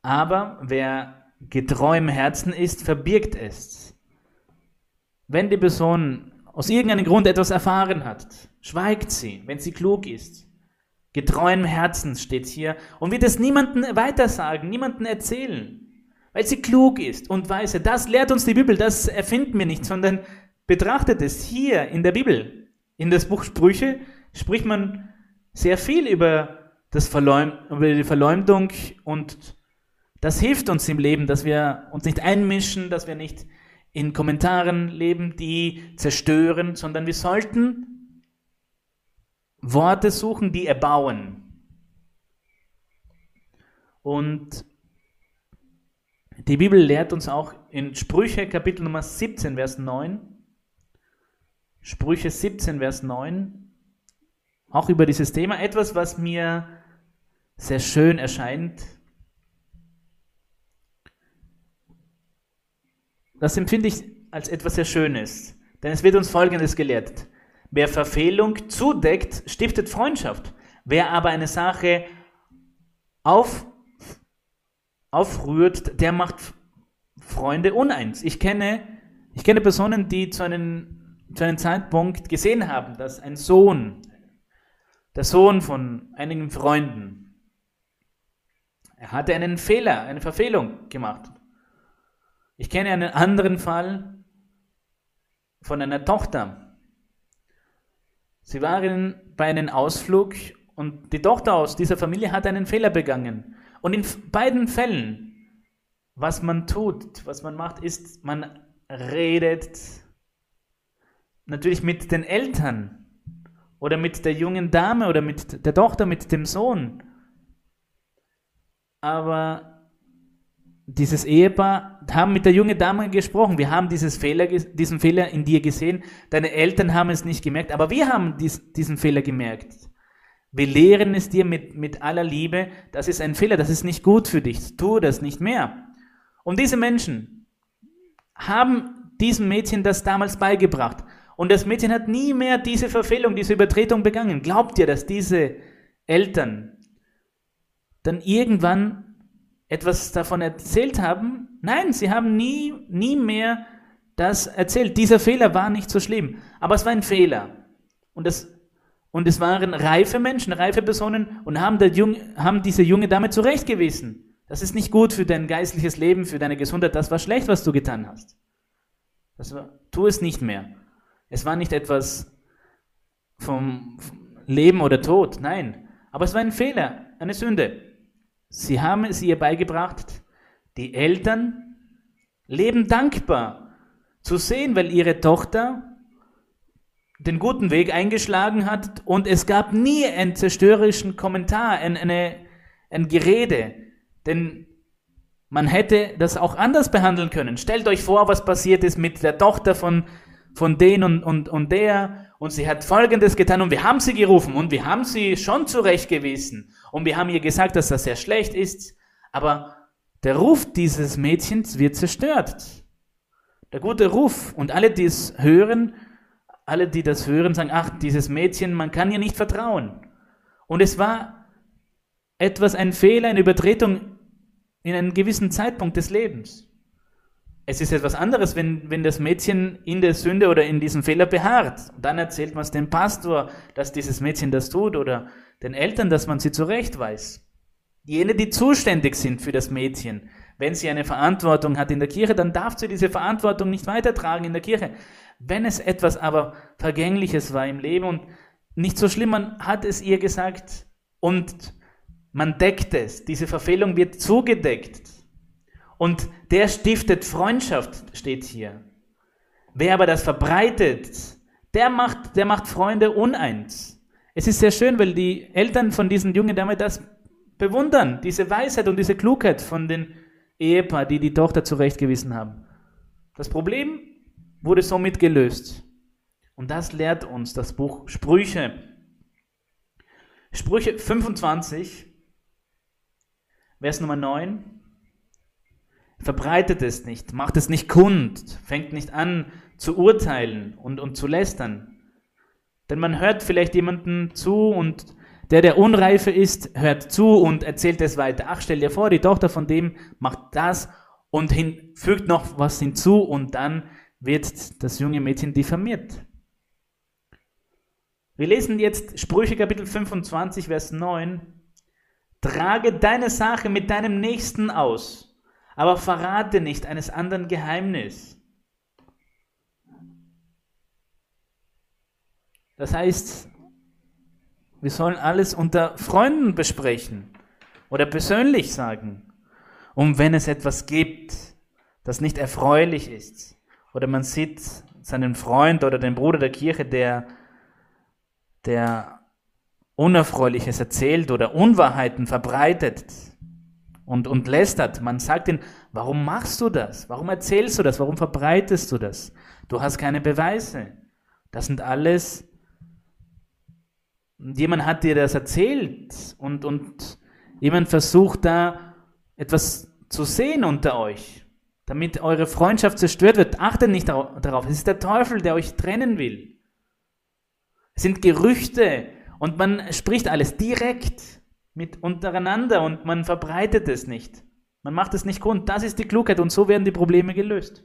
aber wer getreu im Herzen ist, verbirgt es. Wenn die Person aus irgendeinem Grund etwas erfahren hat, schweigt sie, wenn sie klug ist. Getreu im Herzen steht hier und wird es niemandem weitersagen, niemandem erzählen, weil sie klug ist und weise. Das lehrt uns die Bibel, das erfinden wir nicht, sondern betrachtet es hier in der Bibel. In das Buch Sprüche spricht man sehr viel über, das Verleum über die Verleumdung und das hilft uns im Leben, dass wir uns nicht einmischen, dass wir nicht in Kommentaren leben, die zerstören, sondern wir sollten Worte suchen, die erbauen. Und die Bibel lehrt uns auch in Sprüche Kapitel Nummer 17, Vers 9, Sprüche 17, Vers 9, auch über dieses Thema, etwas, was mir sehr schön erscheint, Das empfinde ich als etwas sehr Schönes. Denn es wird uns Folgendes gelehrt. Wer Verfehlung zudeckt, stiftet Freundschaft. Wer aber eine Sache auf, aufrührt, der macht Freunde uneins. Ich kenne, ich kenne Personen, die zu einem, zu einem Zeitpunkt gesehen haben, dass ein Sohn, der Sohn von einigen Freunden, er hatte einen Fehler, eine Verfehlung gemacht. Ich kenne einen anderen Fall von einer Tochter. Sie waren bei einem Ausflug und die Tochter aus dieser Familie hat einen Fehler begangen. Und in beiden Fällen, was man tut, was man macht, ist, man redet natürlich mit den Eltern oder mit der jungen Dame oder mit der Tochter, mit dem Sohn. Aber dieses Ehepaar haben mit der jungen Dame gesprochen. Wir haben Fehler, diesen Fehler in dir gesehen. Deine Eltern haben es nicht gemerkt, aber wir haben dies, diesen Fehler gemerkt. Wir lehren es dir mit, mit aller Liebe, das ist ein Fehler, das ist nicht gut für dich, tu das nicht mehr. Und diese Menschen haben diesem Mädchen das damals beigebracht. Und das Mädchen hat nie mehr diese Verfehlung, diese Übertretung begangen. Glaubt ihr, dass diese Eltern dann irgendwann etwas davon erzählt haben? Nein, sie haben nie, nie mehr das erzählt. Dieser Fehler war nicht so schlimm, aber es war ein Fehler. Und es, und es waren reife Menschen, reife Personen und haben, der Junge, haben diese Junge damit zurechtgewiesen. Das ist nicht gut für dein geistliches Leben, für deine Gesundheit. Das war schlecht, was du getan hast. Das war, tu es nicht mehr. Es war nicht etwas vom Leben oder Tod, nein. Aber es war ein Fehler, eine Sünde. Sie haben es ihr beigebracht. Die Eltern leben dankbar zu sehen, weil ihre Tochter den guten Weg eingeschlagen hat und es gab nie einen zerstörerischen Kommentar, ein, eine, ein Gerede. Denn man hätte das auch anders behandeln können. Stellt euch vor, was passiert ist mit der Tochter von, von den und, und, und der und sie hat Folgendes getan und wir haben sie gerufen und wir haben sie schon zurechtgewiesen und wir haben ihr gesagt, dass das sehr schlecht ist, aber der Ruf dieses Mädchens wird zerstört. Der gute Ruf und alle, die es hören, alle, die das hören, sagen, ach, dieses Mädchen, man kann ihr nicht vertrauen. Und es war etwas, ein Fehler, eine Übertretung in einem gewissen Zeitpunkt des Lebens. Es ist etwas anderes, wenn, wenn das Mädchen in der Sünde oder in diesem Fehler beharrt. Und dann erzählt man es dem Pastor, dass dieses Mädchen das tut oder den Eltern, dass man sie zurechtweist. Jene, die zuständig sind für das Mädchen, wenn sie eine Verantwortung hat in der Kirche, dann darf sie diese Verantwortung nicht weitertragen in der Kirche. Wenn es etwas aber Vergängliches war im Leben und nicht so schlimm, man hat es ihr gesagt und man deckt es. Diese Verfehlung wird zugedeckt. Und der stiftet Freundschaft, steht hier. Wer aber das verbreitet, der macht, der macht Freunde uneins. Es ist sehr schön, weil die Eltern von diesen Jungen damit das bewundern, diese Weisheit und diese Klugheit von den Ehepaar, die die Tochter zurechtgewiesen haben. Das Problem wurde somit gelöst. Und das lehrt uns das Buch Sprüche. Sprüche 25, Vers Nummer 9. Verbreitet es nicht, macht es nicht kund, fängt nicht an zu urteilen und, und zu lästern. Denn man hört vielleicht jemanden zu und der, der unreife ist, hört zu und erzählt es weiter. Ach, stell dir vor, die Tochter von dem macht das und hin, fügt noch was hinzu und dann wird das junge Mädchen diffamiert. Wir lesen jetzt Sprüche Kapitel 25, Vers 9. Trage deine Sache mit deinem Nächsten aus, aber verrate nicht eines anderen Geheimnis. Das heißt, wir sollen alles unter Freunden besprechen oder persönlich sagen. Und wenn es etwas gibt, das nicht erfreulich ist, oder man sieht seinen Freund oder den Bruder der Kirche, der, der Unerfreuliches erzählt oder Unwahrheiten verbreitet und, und lästert. Man sagt ihm, warum machst du das? Warum erzählst du das? Warum verbreitest du das? Du hast keine Beweise. Das sind alles, jemand hat dir das erzählt und, und jemand versucht da etwas zu sehen unter euch, damit eure Freundschaft zerstört wird. Achtet nicht darauf. Es ist der Teufel, der euch trennen will. Es sind Gerüchte, und man spricht alles direkt mit untereinander und man verbreitet es nicht. Man macht es nicht kund. Das ist die Klugheit und so werden die Probleme gelöst.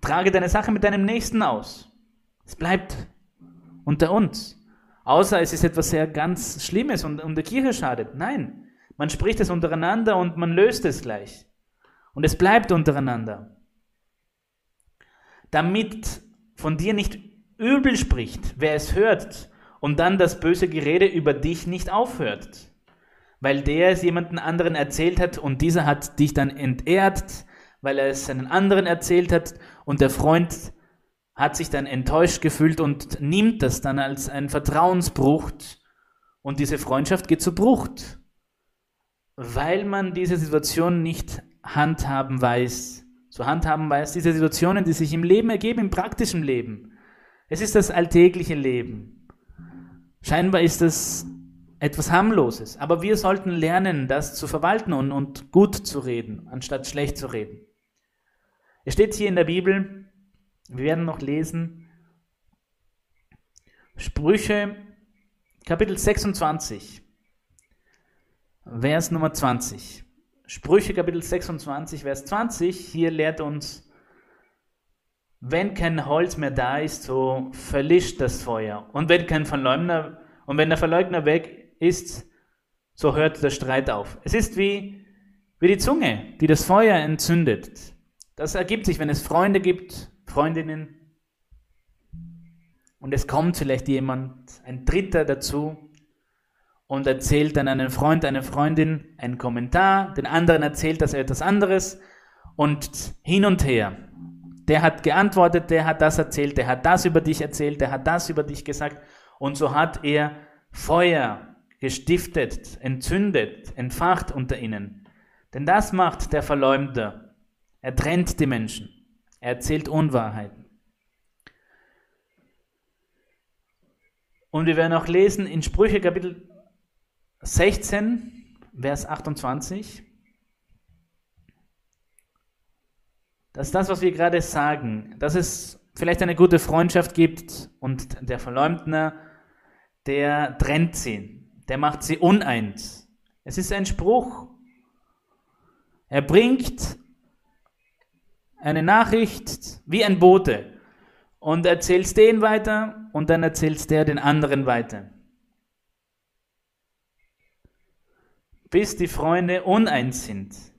Trage deine Sache mit deinem Nächsten aus. Es bleibt unter uns. Außer es ist etwas sehr ganz Schlimmes und um der Kirche schadet. Nein, man spricht es untereinander und man löst es gleich. Und es bleibt untereinander. Damit von dir nicht übel spricht, wer es hört und dann das böse Gerede über dich nicht aufhört, weil der es jemanden anderen erzählt hat und dieser hat dich dann entehrt, weil er es einen anderen erzählt hat und der Freund hat sich dann enttäuscht gefühlt und nimmt das dann als einen Vertrauensbruch und diese Freundschaft geht zu Bruch, weil man diese Situation nicht handhaben weiß, zu handhaben weiß, diese Situationen, die sich im Leben ergeben, im praktischen Leben, Es ist das alltägliche Leben. Scheinbar ist es etwas harmloses, aber wir sollten lernen, das zu verwalten und, und gut zu reden, anstatt schlecht zu reden. Es steht hier in der Bibel, wir werden noch lesen, Sprüche, Kapitel 26, Vers Nummer 20. Sprüche, Kapitel 26, Vers 20, hier lehrt uns, wenn kein Holz mehr da ist, so verlischt das Feuer. Und wenn kein Verleugner, und wenn der Verleugner weg ist, so hört der Streit auf. Es ist wie, wie die Zunge, die das Feuer entzündet. Das ergibt sich, wenn es Freunde gibt, Freundinnen, und es kommt vielleicht jemand, ein Dritter dazu und erzählt dann einem Freund, einer Freundin einen Kommentar, den anderen erzählt das etwas anderes und hin und her. Der hat geantwortet, der hat das erzählt, der hat das über dich erzählt, der hat das über dich gesagt und so hat er Feuer gestiftet, entzündet, entfacht unter ihnen. Denn das macht der Verleumder. Er trennt die Menschen. Er erzählt Unwahrheiten. Und wir werden auch lesen in Sprüche Kapitel 16, Vers 28. Das ist das, was wir gerade sagen, dass es vielleicht eine gute Freundschaft gibt und der Verleumdner, der trennt sie, der macht sie uneins. Es ist ein Spruch. Er bringt eine Nachricht wie ein Bote und erzählst den weiter und dann erzählst der den anderen weiter. Bis die Freunde uneins sind.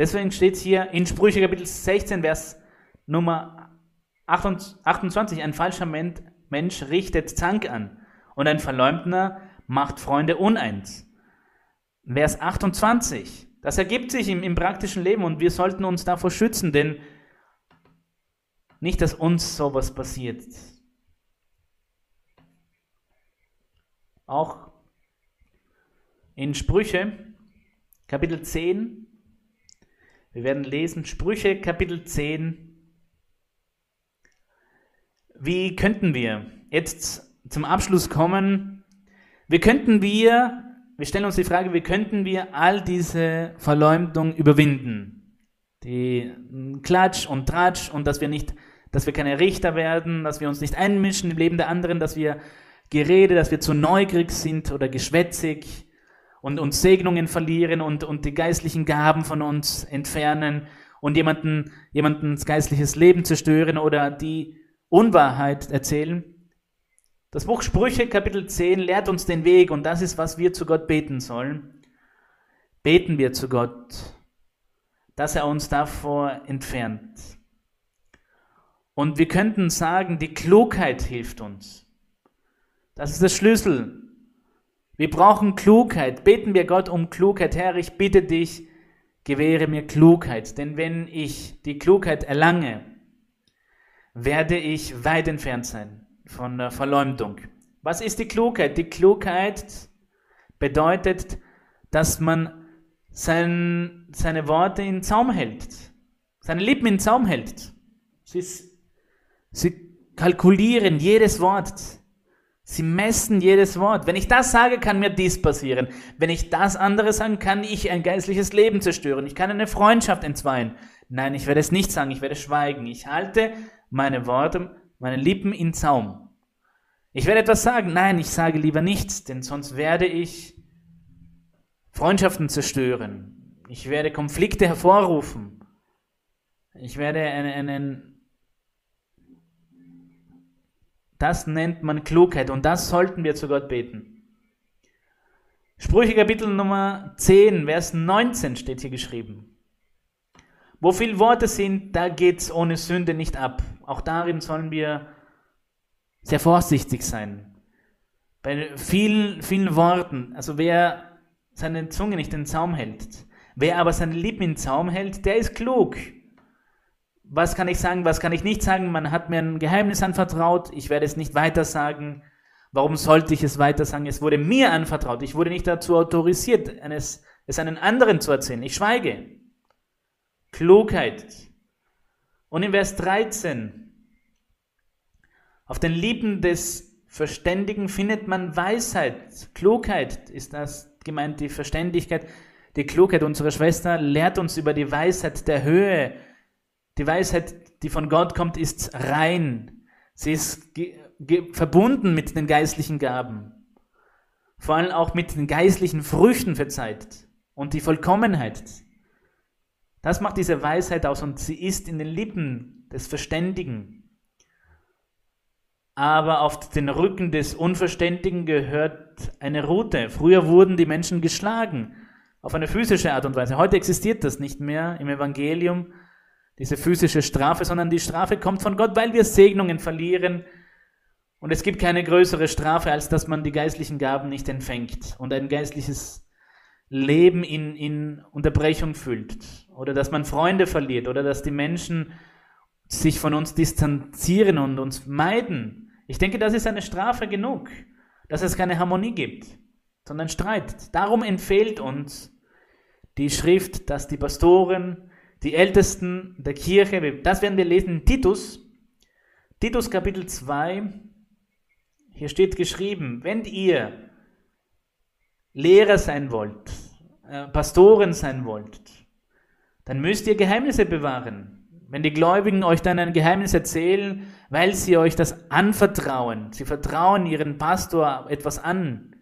Deswegen steht es hier in Sprüche Kapitel 16, Vers Nummer 28, ein falscher Mensch richtet Zank an und ein Verleumdner macht Freunde uneins. Vers 28, das ergibt sich im, im praktischen Leben und wir sollten uns davor schützen, denn nicht, dass uns sowas passiert. Auch in Sprüche, Kapitel 10, wir werden lesen, Sprüche, Kapitel 10. Wie könnten wir jetzt zum Abschluss kommen? Wie könnten wir, wir stellen uns die Frage, wie könnten wir all diese Verleumdung überwinden? Die Klatsch und Tratsch und dass wir nicht dass wir keine Richter werden, dass wir uns nicht einmischen im Leben der anderen, dass wir Gerede, dass wir zu neugierig sind oder geschwätzig und uns Segnungen verlieren und, und die geistlichen Gaben von uns entfernen und jemanden, jemandens geistliches Leben zerstören oder die Unwahrheit erzählen. Das Buch Sprüche Kapitel 10 lehrt uns den Weg und das ist, was wir zu Gott beten sollen. Beten wir zu Gott, dass er uns davor entfernt. Und wir könnten sagen, die Klugheit hilft uns. Das ist der Schlüssel. Wir brauchen Klugheit. Beten wir Gott um Klugheit. Herr, ich bitte dich, gewähre mir Klugheit. Denn wenn ich die Klugheit erlange, werde ich weit entfernt sein von der Verleumdung. Was ist die Klugheit? Die Klugheit bedeutet, dass man sein, seine Worte in Zaum hält, seine Lippen in Zaum hält. Ist Sie kalkulieren jedes Wort. Sie messen jedes Wort. Wenn ich das sage, kann mir dies passieren. Wenn ich das andere sage, kann ich ein geistliches Leben zerstören. Ich kann eine Freundschaft entzweien. Nein, ich werde es nicht sagen, ich werde schweigen. Ich halte meine Worte, meine Lippen in Zaum. Ich werde etwas sagen. Nein, ich sage lieber nichts, denn sonst werde ich Freundschaften zerstören. Ich werde Konflikte hervorrufen. Ich werde einen, einen Das nennt man Klugheit und das sollten wir zu Gott beten. Sprüche Kapitel Nummer 10, Vers 19 steht hier geschrieben. Wo viele Worte sind, da geht's ohne Sünde nicht ab. Auch darin sollen wir sehr vorsichtig sein. Bei vielen, vielen Worten, also wer seine Zunge nicht in den Zaum hält, wer aber seine Lippen in den Zaum hält, der ist klug was kann ich sagen, was kann ich nicht sagen? Man hat mir ein Geheimnis anvertraut, ich werde es nicht weiter sagen. Warum sollte ich es weiter sagen? Es wurde mir anvertraut. Ich wurde nicht dazu autorisiert, es, es einen anderen zu erzählen. Ich schweige. Klugheit. Und in Vers 13, Auf den Lippen des Verständigen findet man Weisheit. Klugheit ist das gemeint, die Verständigkeit, die Klugheit. Unsere Schwester lehrt uns über die Weisheit der Höhe. Die Weisheit, die von Gott kommt, ist rein. Sie ist verbunden mit den geistlichen Gaben. Vor allem auch mit den geistlichen Früchten verzeiht und die Vollkommenheit. Das macht diese Weisheit aus und sie ist in den Lippen des Verständigen. Aber auf den Rücken des Unverständigen gehört eine Rute. Früher wurden die Menschen geschlagen, auf eine physische Art und Weise. Heute existiert das nicht mehr im Evangelium, diese physische Strafe, sondern die Strafe kommt von Gott, weil wir Segnungen verlieren. Und es gibt keine größere Strafe, als dass man die geistlichen Gaben nicht empfängt und ein geistliches Leben in, in Unterbrechung fühlt oder dass man Freunde verliert oder dass die Menschen sich von uns distanzieren und uns meiden. Ich denke, das ist eine Strafe genug, dass es keine Harmonie gibt, sondern Streit. Darum empfiehlt uns die Schrift, dass die Pastoren, die Ältesten der Kirche, das werden wir lesen in Titus, Titus Kapitel 2, hier steht geschrieben, wenn ihr Lehrer sein wollt, äh, Pastoren sein wollt, dann müsst ihr Geheimnisse bewahren. Wenn die Gläubigen euch dann ein Geheimnis erzählen, weil sie euch das anvertrauen, sie vertrauen ihren Pastor etwas an,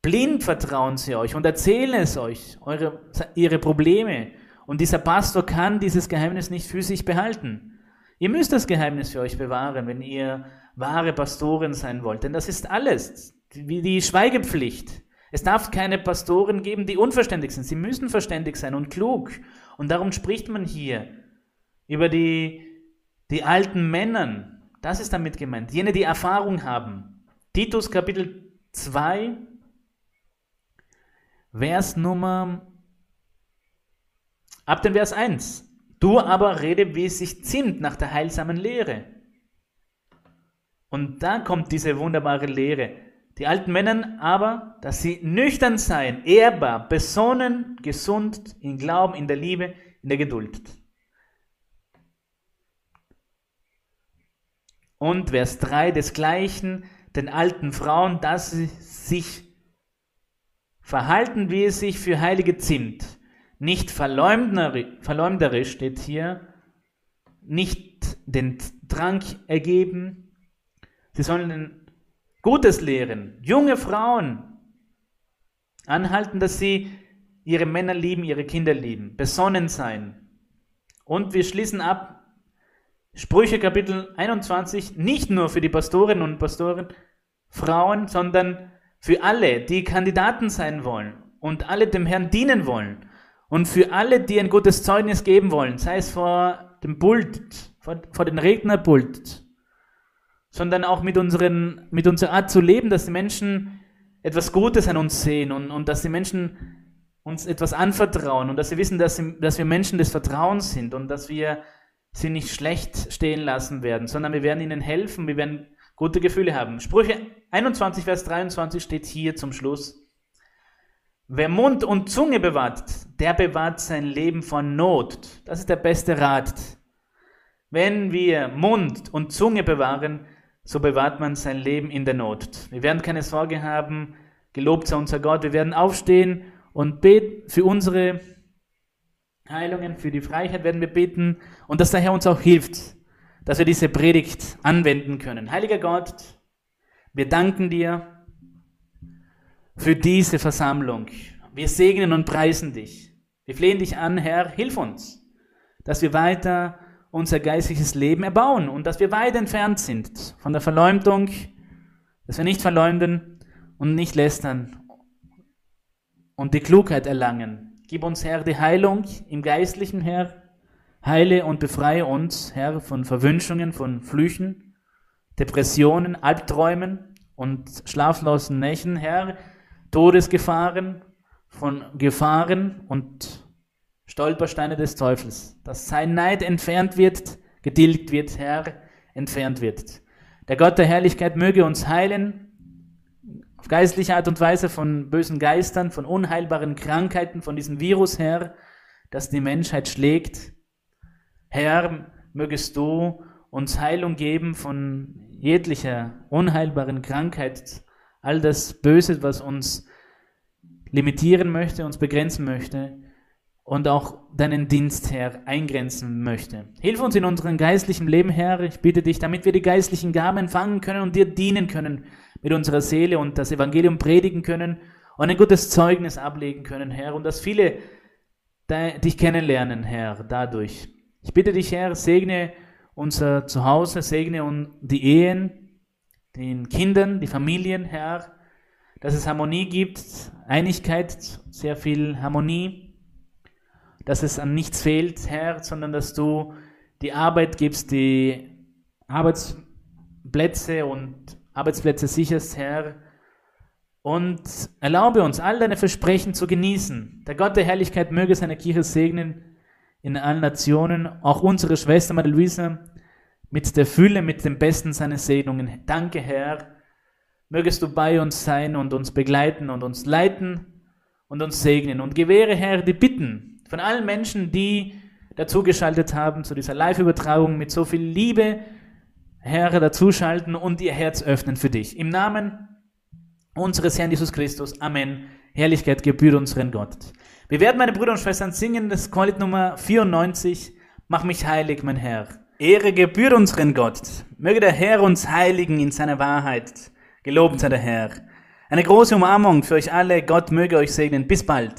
blind vertrauen sie euch und erzählen es euch, eure, ihre Probleme. Und dieser Pastor kann dieses Geheimnis nicht für sich behalten. Ihr müsst das Geheimnis für euch bewahren, wenn ihr wahre Pastoren sein wollt. Denn das ist alles wie die Schweigepflicht. Es darf keine Pastoren geben, die unverständig sind. Sie müssen verständig sein und klug. Und darum spricht man hier über die, die alten Männern. Das ist damit gemeint. Jene, die Erfahrung haben. Titus Kapitel 2, Vers Nummer, ab dem Vers 1. Du aber rede, wie es sich zimmt nach der heilsamen Lehre. Und da kommt diese wunderbare Lehre. Die alten Männer aber, dass sie nüchtern seien, ehrbar, besonnen, gesund, in Glauben, in der Liebe, in der Geduld. Und Vers 3 desgleichen den alten Frauen, dass sie sich verhalten, wie es sich für Heilige zimmt. Nicht verleumderisch steht hier, nicht den Trank ergeben. Sie sollen Gutes lehren, junge Frauen anhalten, dass sie ihre Männer lieben, ihre Kinder lieben, besonnen sein. Und wir schließen ab Sprüche Kapitel 21 nicht nur für die Pastoren und Pastoren, Frauen, sondern für alle, die Kandidaten sein wollen und alle dem Herrn dienen wollen und für alle, die ein gutes Zeugnis geben wollen, sei es vor dem Pult, vor, vor dem Rednerpult, sondern auch mit, unseren, mit unserer Art zu leben, dass die Menschen etwas Gutes an uns sehen und, und dass die Menschen uns etwas anvertrauen und dass sie wissen, dass, sie, dass wir Menschen des Vertrauens sind und dass wir sie nicht schlecht stehen lassen werden, sondern wir werden ihnen helfen, wir werden gute Gefühle haben. Sprüche 21, Vers 23 steht hier zum Schluss. Wer Mund und Zunge bewahrt, der bewahrt sein Leben von Not. Das ist der beste Rat. Wenn wir Mund und Zunge bewahren, so bewahrt man sein Leben in der Not. Wir werden keine Sorge haben, gelobt sei unser Gott, wir werden aufstehen und beten für unsere Heilungen, für die Freiheit werden wir beten und dass der Herr uns auch hilft, dass wir diese Predigt anwenden können. Heiliger Gott, wir danken dir für diese Versammlung. Wir segnen und preisen dich. Wir flehen dich an, Herr, hilf uns, dass wir weiter unser geistliches Leben erbauen und dass wir weit entfernt sind von der Verleumdung, dass wir nicht verleumden und nicht lästern und die Klugheit erlangen. Gib uns, Herr, die Heilung im Geistlichen, Herr. Heile und befreie uns, Herr, von Verwünschungen, von Flüchen, Depressionen, Albträumen und schlaflosen Nächten, Herr, Todesgefahren, von Gefahren und Stolpersteine des Teufels, dass sein Neid entfernt wird, getilgt wird, Herr, entfernt wird. Der Gott der Herrlichkeit möge uns heilen, auf geistliche Art und Weise von bösen Geistern, von unheilbaren Krankheiten, von diesem Virus, Herr, das die Menschheit schlägt. Herr, mögest du uns Heilung geben von jeglicher unheilbaren Krankheit, all das Böse, was uns limitieren möchte, uns begrenzen möchte und auch deinen Dienst, Herr, eingrenzen möchte. Hilf uns in unserem geistlichen Leben, Herr. Ich bitte dich, damit wir die geistlichen Gaben empfangen können und dir dienen können mit unserer Seele und das Evangelium predigen können und ein gutes Zeugnis ablegen können, Herr, und dass viele dich kennenlernen, Herr, dadurch. Ich bitte dich, Herr, segne unser Zuhause, segne die Ehen, den Kindern, die Familien, Herr, dass es Harmonie gibt, Einigkeit, sehr viel Harmonie, dass es an nichts fehlt, Herr, sondern dass du die Arbeit gibst, die Arbeitsplätze und Arbeitsplätze sicherst, Herr, und erlaube uns, all deine Versprechen zu genießen. Der Gott der Herrlichkeit möge seine Kirche segnen in allen Nationen, auch unsere Schwester Marie Luisa, mit der Fülle, mit dem Besten seiner Segnungen. Danke, Herr. Mögest du bei uns sein und uns begleiten und uns leiten und uns segnen. Und gewähre, Herr, die Bitten von allen Menschen, die dazugeschaltet haben zu dieser Live-Übertragung mit so viel Liebe, Herr, dazuschalten und ihr Herz öffnen für dich. Im Namen unseres Herrn Jesus Christus. Amen. Herrlichkeit gebührt unseren Gott. Wir werden, meine Brüder und Schwestern, singen das Chorlied Nummer 94. Mach mich heilig, mein Herr. Ehre gebührt unseren Gott. Möge der Herr uns heiligen in seiner Wahrheit. Gelobt sei der Herr. Eine große Umarmung für euch alle. Gott möge euch segnen. Bis bald.